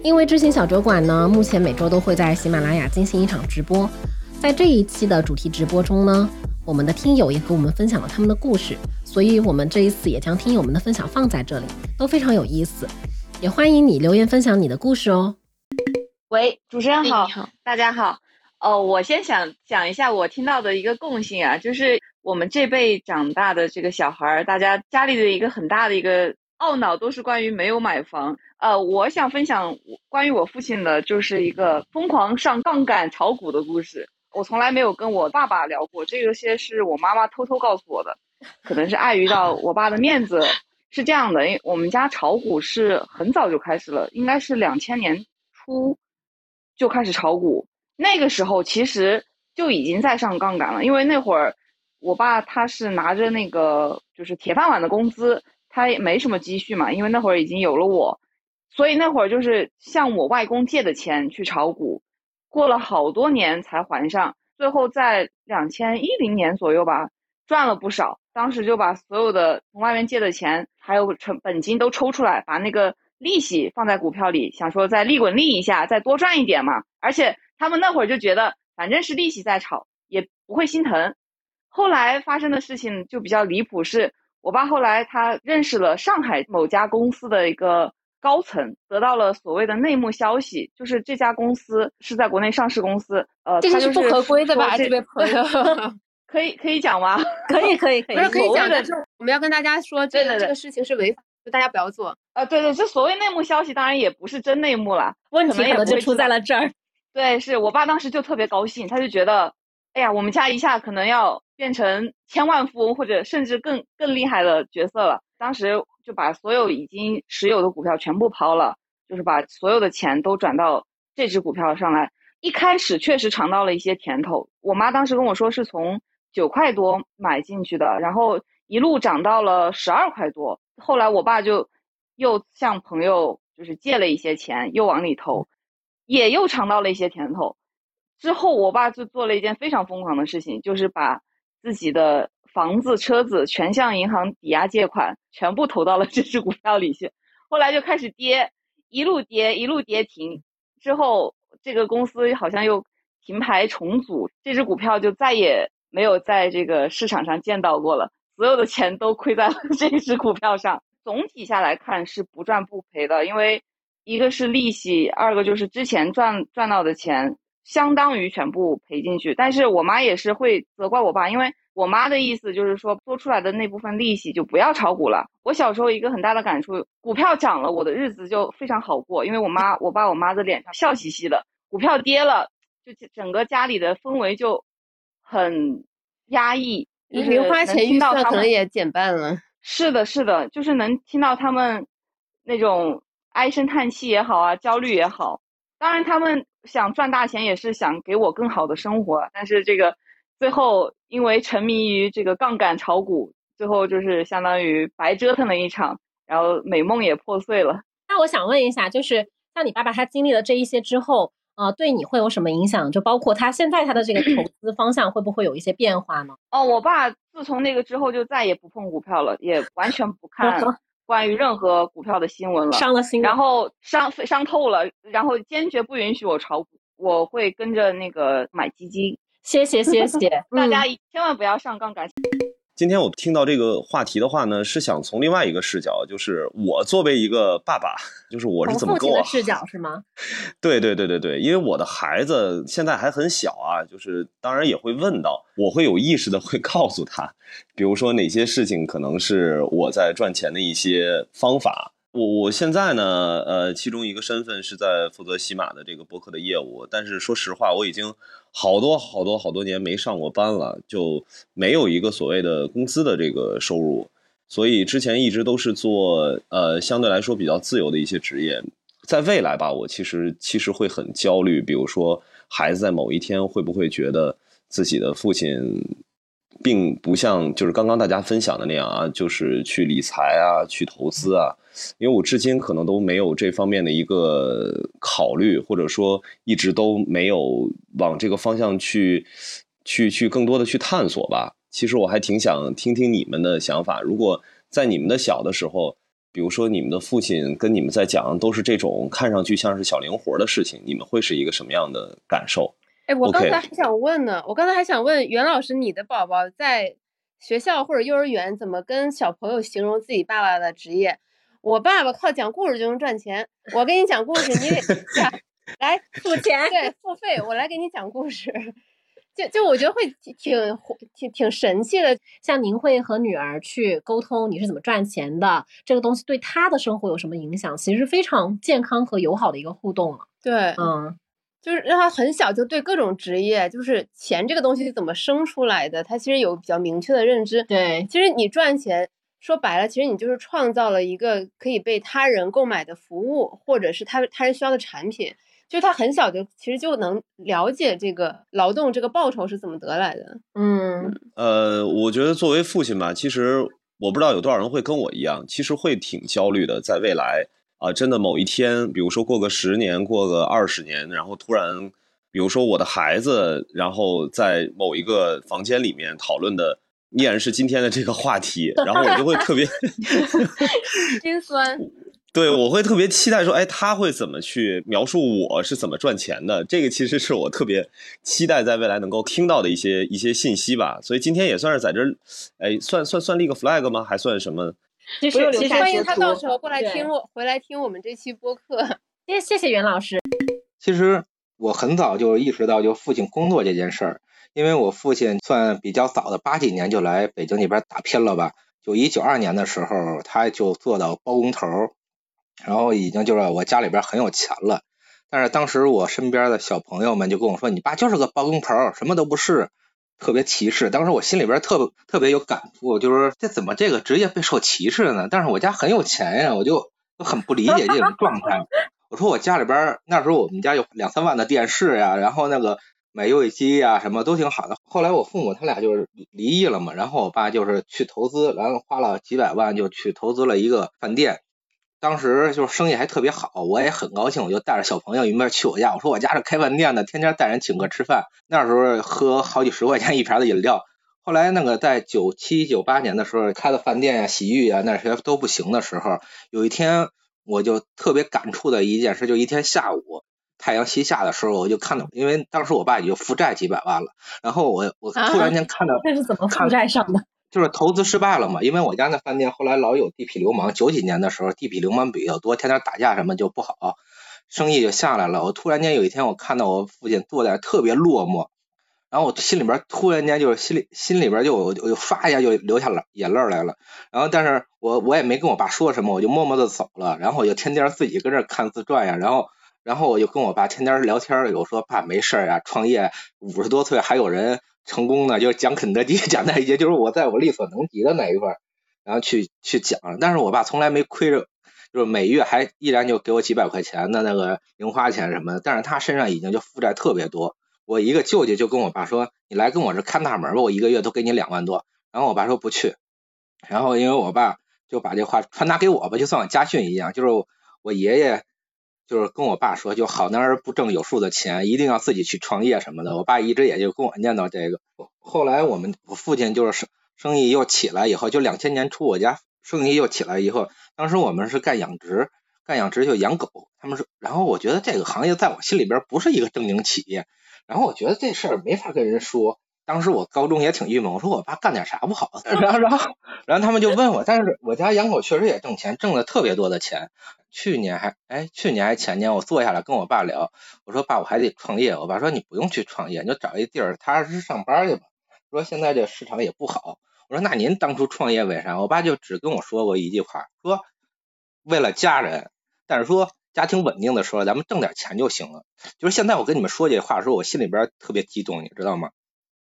Speaker 1: 因为知行小酒馆呢，目前每周都会在喜马拉雅进行一场直播。在这一期的主题直播中呢，我们的听友也和我们分享了他们的故事，所以我们这一次也将听友们的分享放在这里，都非常有意思。也欢迎你留言分享你的故事哦。
Speaker 12: 喂，主持人好，大家好。哦，我先想讲一下我听到的一个共性啊，就是我们这辈长大的这个小孩儿，大家家里的一个很大的一个懊恼都是关于没有买房。呃，我想分享关于我父亲的，就是一个疯狂上杠杆炒股的故事。我从来没有跟我爸爸聊过，这些是我妈妈偷偷告诉我的，可能是碍于到我爸的面子。是这样的，因为我们家炒股是很早就开始了，应该是两千年初就开始炒股。那个时候其实就已经在上杠杆了，因为那会儿我爸他是拿着那个就是铁饭碗的工资，他也没什么积蓄嘛，因为那会儿已经有了我，所以那会儿就是向我外公借的钱去炒股，过了好多年才还上，最后在两千一零年左右吧，赚了不少。当时就把所有的从外面借的钱，还有成本金都抽出来，把那个利息放在股票里，想说再利滚利一下，再多赚一点嘛。而且他们那会儿就觉得，反正是利息在炒，也不会心疼。后来发生的事情就比较离谱，是我爸后来他认识了上海某家公司的一个高层，得到了所谓的内幕消息，就是这家公司是在国内上市公司，呃，
Speaker 4: 这是不合规的吧，这位朋友。
Speaker 12: 可以可以讲吗？
Speaker 4: 可以可以可以，不是可以讲
Speaker 12: 的，
Speaker 4: 就我们要跟大家说，这个这个事情是违法，就大家不要做。
Speaker 12: 啊，对对，这所谓内幕消息，当然也不是真内幕了，
Speaker 1: 问题可能就出在了这儿。
Speaker 12: 对，是我爸当时就特别高兴，他就觉得，哎呀，我们家一下可能要变成千万富翁，或者甚至更更厉害的角色了。当时就把所有已经持有的股票全部抛了，就是把所有的钱都转到这只股票上来。一开始确实尝到了一些甜头，我妈当时跟我说是从。九块多买进去的，然后一路涨到了十二块多。后来我爸就又向朋友就是借了一些钱，又往里投，也又尝到了一些甜头。之后我爸就做了一件非常疯狂的事情，就是把自己的房子、车子全向银行抵押借款，全部投到了 这只股票里去。后来就开始跌，一路跌，一路跌停。之后这个公司好像又停牌重组，这只股票就再也。没有在这个市场上见到过了，所有的钱都亏在了 这只股票上。总体下来看是不赚不赔的，因为一个是利息，二个就是之前赚赚到的钱相当于全部赔进去。但是我妈也是会责怪我爸，因为我妈的意思就是说，多出来的那部分利息就不要炒股了。我小时候一个很大的感触，股票涨了，我的日子就非常好过，因为我妈、我爸、我妈的脸上笑嘻嘻的；股票跌了，就整个家里的氛围就。很压抑，
Speaker 4: 零花钱预算可能也减半了。
Speaker 12: 是的，是的，就是能听到他们那种唉声叹气也好啊，焦虑也好。当然，他们想赚大钱也是想给我更好的生活，但是这个最后因为沉迷于这个杠杆炒股，最后就是相当于白折腾了一场，然后美梦也破碎了。
Speaker 1: 那我想问一下，就是像你爸爸他经历了这一些之后。呃，对你会有什么影响？就包括他现在他的这个投资方向会不会有一些变化呢？
Speaker 12: 哦，我爸自从那个之后就再也不碰股票了，也完全不看 关于任何股票的新闻了，
Speaker 1: 伤了心，
Speaker 12: 然后伤伤透了，然后坚决不允许我炒股，我会跟着那个买基金。
Speaker 1: 谢谢谢谢，
Speaker 12: 大家千万不要上杠杆。
Speaker 13: 今天我听到这个话题的话呢，是想从另外一个视角，就是我作为一个爸爸，就是我是怎么跟我
Speaker 1: 视角是吗？
Speaker 13: 对对对对对，因为我的孩子现在还很小啊，就是当然也会问到，我会有意识的会 告诉他，比如说哪些事情可能是我在赚钱的一些方法。我我现在呢，呃，其中一个身份是在负责喜马的这个博客的业务，但是说实话，我已经好多好多好多年没上过班了，就没有一个所谓的工资的这个收入，所以之前一直都是做呃相对来说比较自由的一些职业，在未来吧，我其实其实会很焦虑，比如说孩子在某一天会不会觉得自己的父亲。并不像就是刚刚大家分享的那样啊，就是去理财啊，去投资啊，因为我至今可能都没有这方面的一个考虑，或者说一直都没有往这个方向去去去更多的去探索吧。其实我还挺想听听你们的想法。如果在你们的小的时候，比如说你们的父亲跟你们在讲都是这种看上去像是小零活的事情，你们会是一个什么样的感受？
Speaker 4: 哎，我刚才还想问呢，我刚才还想问袁老师，你的宝宝在学校或者幼儿园怎么跟小朋友形容自己爸爸的职业？我爸爸靠讲故事就能赚钱，我给你讲故事，你得 来
Speaker 1: 付钱，
Speaker 4: 对，付费，我来给你讲故事。就就我觉得会挺挺挺神奇的。
Speaker 1: 像您会和女儿去沟通你是怎么赚钱的，这个东西对她的生活有什么影响？其实非常健康和友好的一个互动了。
Speaker 4: 对，
Speaker 1: 嗯。
Speaker 4: 就是让他很小就对各种职业，就是钱这个东西是怎么生出来的，他其实有比较明确的认知。
Speaker 1: 对，
Speaker 4: 其实你赚钱说白了，其实你就是创造了一个可以被他人购买的服务，或者是他他人需要的产品。就他很小就其实就能了解这个劳动这个报酬是怎么得来的。
Speaker 1: 嗯，
Speaker 13: 呃，我觉得作为父亲吧，其实我不知道有多少人会跟我一样，其实会挺焦虑的，在未来啊，真的某一天，比如说过个十年，过个二十年，然后突然，比如说我的孩子，然后在某一个房间里面讨论的依然是今天的这个话题，然后我就会特别
Speaker 4: 心酸。
Speaker 13: 对，我会特别期待说，哎，他会怎么去描述我是怎么赚钱的？这个其实是我特别期待在未来能够听到的一些一些信息吧。所以今天也算是在这儿，哎，算算算立个 flag 吗？还算什么？
Speaker 1: 其实其实
Speaker 4: 欢迎他到时候过来听我，回来听我们这期播客。
Speaker 1: 谢谢谢袁老师。
Speaker 14: 其实我很早就意识到，就父亲工作这件事儿，因为我父亲算比较早的，八几年就来北京那边打拼了吧。九一九二年的时候，他就做到包工头。然后已经就是我家里边很有钱了，但是当时我身边的小朋友们就跟我说：“你爸就是个包工头，什么都不是，特别歧视。”当时我心里边特特别有感触，就是这怎么这个职业备受歧视呢？但是我家很有钱呀，我就很不理解这种状态。我说我家里边那时候我们家有两三万的电视呀，然后那个买游戏机啊，什么都挺好的。后来我父母他俩就是离异了嘛，然后我爸就是去投资，然后花了几百万就去投资了一个饭店。当时就是生意还特别好，我也很高兴，我就带着小朋友一面去我家。我说我家是开饭店的，天天带人请客吃饭。那时候喝好几十块钱一瓶的饮料。后来那个在九七九八年的时候开的饭店呀、洗浴啊那些都不行的时候，有一天我就特别感触的一件事，就一天下午太阳西下的时候，我就看到，因为当时我爸已经负债几百万了，然后我我突然间看到
Speaker 1: 这是怎么负债上的？
Speaker 14: 就是投资失败了嘛，因为我家那饭店后来老有地痞流氓，九几年的时候地痞流氓比较多，天天打架什么就不好，生意就下来了。我突然间有一天，我看到我父亲坐在特别落寞，然后我心里边突然间就是心里心里边就我就发一下就流下了眼泪来了。然后但是我我也没跟我爸说什么，我就默默的走了。然后我就天天自己跟这看自传呀，然后然后我就跟我爸天天聊天，有说爸没事啊，创业五十多岁还有人。成功呢，就讲肯德基，讲那些，就是我在我力所能及的那一块，然后去去讲。但是我爸从来没亏着，就是每月还依然就给我几百块钱的那个零花钱什么的。但是他身上已经就负债特别多。我一个舅舅就跟我爸说：“你来跟我这看大门吧，我一个月都给你两万多。”然后我爸说不去。然后因为我爸就把这话传达给我吧，就像我家训一样，就是我爷爷。就是跟我爸说，就好男儿不挣有数的钱，一定要自己去创业什么的。我爸一直也就跟我念叨这个。后来我们我父亲就是生生意又起来以后，就两千年初我家生意又起来以后，当时我们是干养殖，干养殖就养狗。他们说，然后我觉得这个行业在我心里边不是一个正经企业，然后我觉得这事儿没法跟人说。当时我高中也挺郁闷，我说我爸干点啥不好？然后然后然后他们就问我，但是我家养狗确实也挣钱，挣了特别多的钱。去年还哎，去年还前年，我坐下来跟我爸聊，我说爸，我还得创业。我爸说你不用去创业，你就找一地儿踏实上班去吧。说现在这市场也不好。我说那您当初创业为啥？我爸就只跟我说过一句话，说为了家人，但是说家庭稳定的时候，咱们挣点钱就行了。就是现在我跟你们说这话的时候，我心里边特别激动，你知道吗？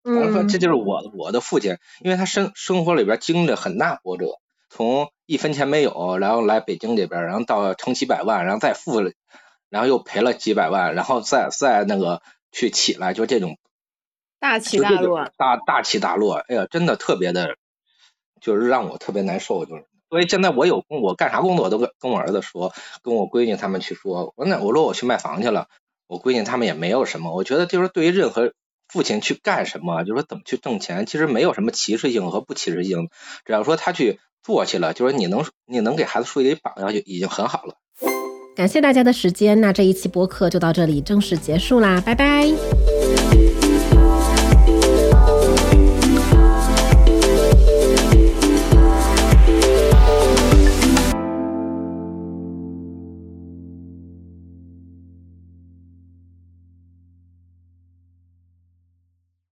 Speaker 14: 我说这就是我我的父亲，因为他生生活里边经历了很大波折。从一分钱没有，然后来北京这边，然后到成几百万，然后再付了，然后又赔了几百万，然后再再那个去起来，就这种
Speaker 4: 大起大落，
Speaker 14: 大大起大落，哎呀，真的特别的，就是让我特别难受，就是。所以现在我有工，我干啥工作我都跟跟我儿子说，跟我闺女他们去说，我那我说我去卖房去了，我闺女他们也没有什么，我觉得就是对于任何。父亲去干什么？就是说怎么去挣钱，其实没有什么歧视性和不歧视性，只要说他去做去了，就是你能你能给孩子树立榜样，就已经很好了。
Speaker 1: 感谢大家的时间，那这一期播客就到这里正式结束啦，拜拜。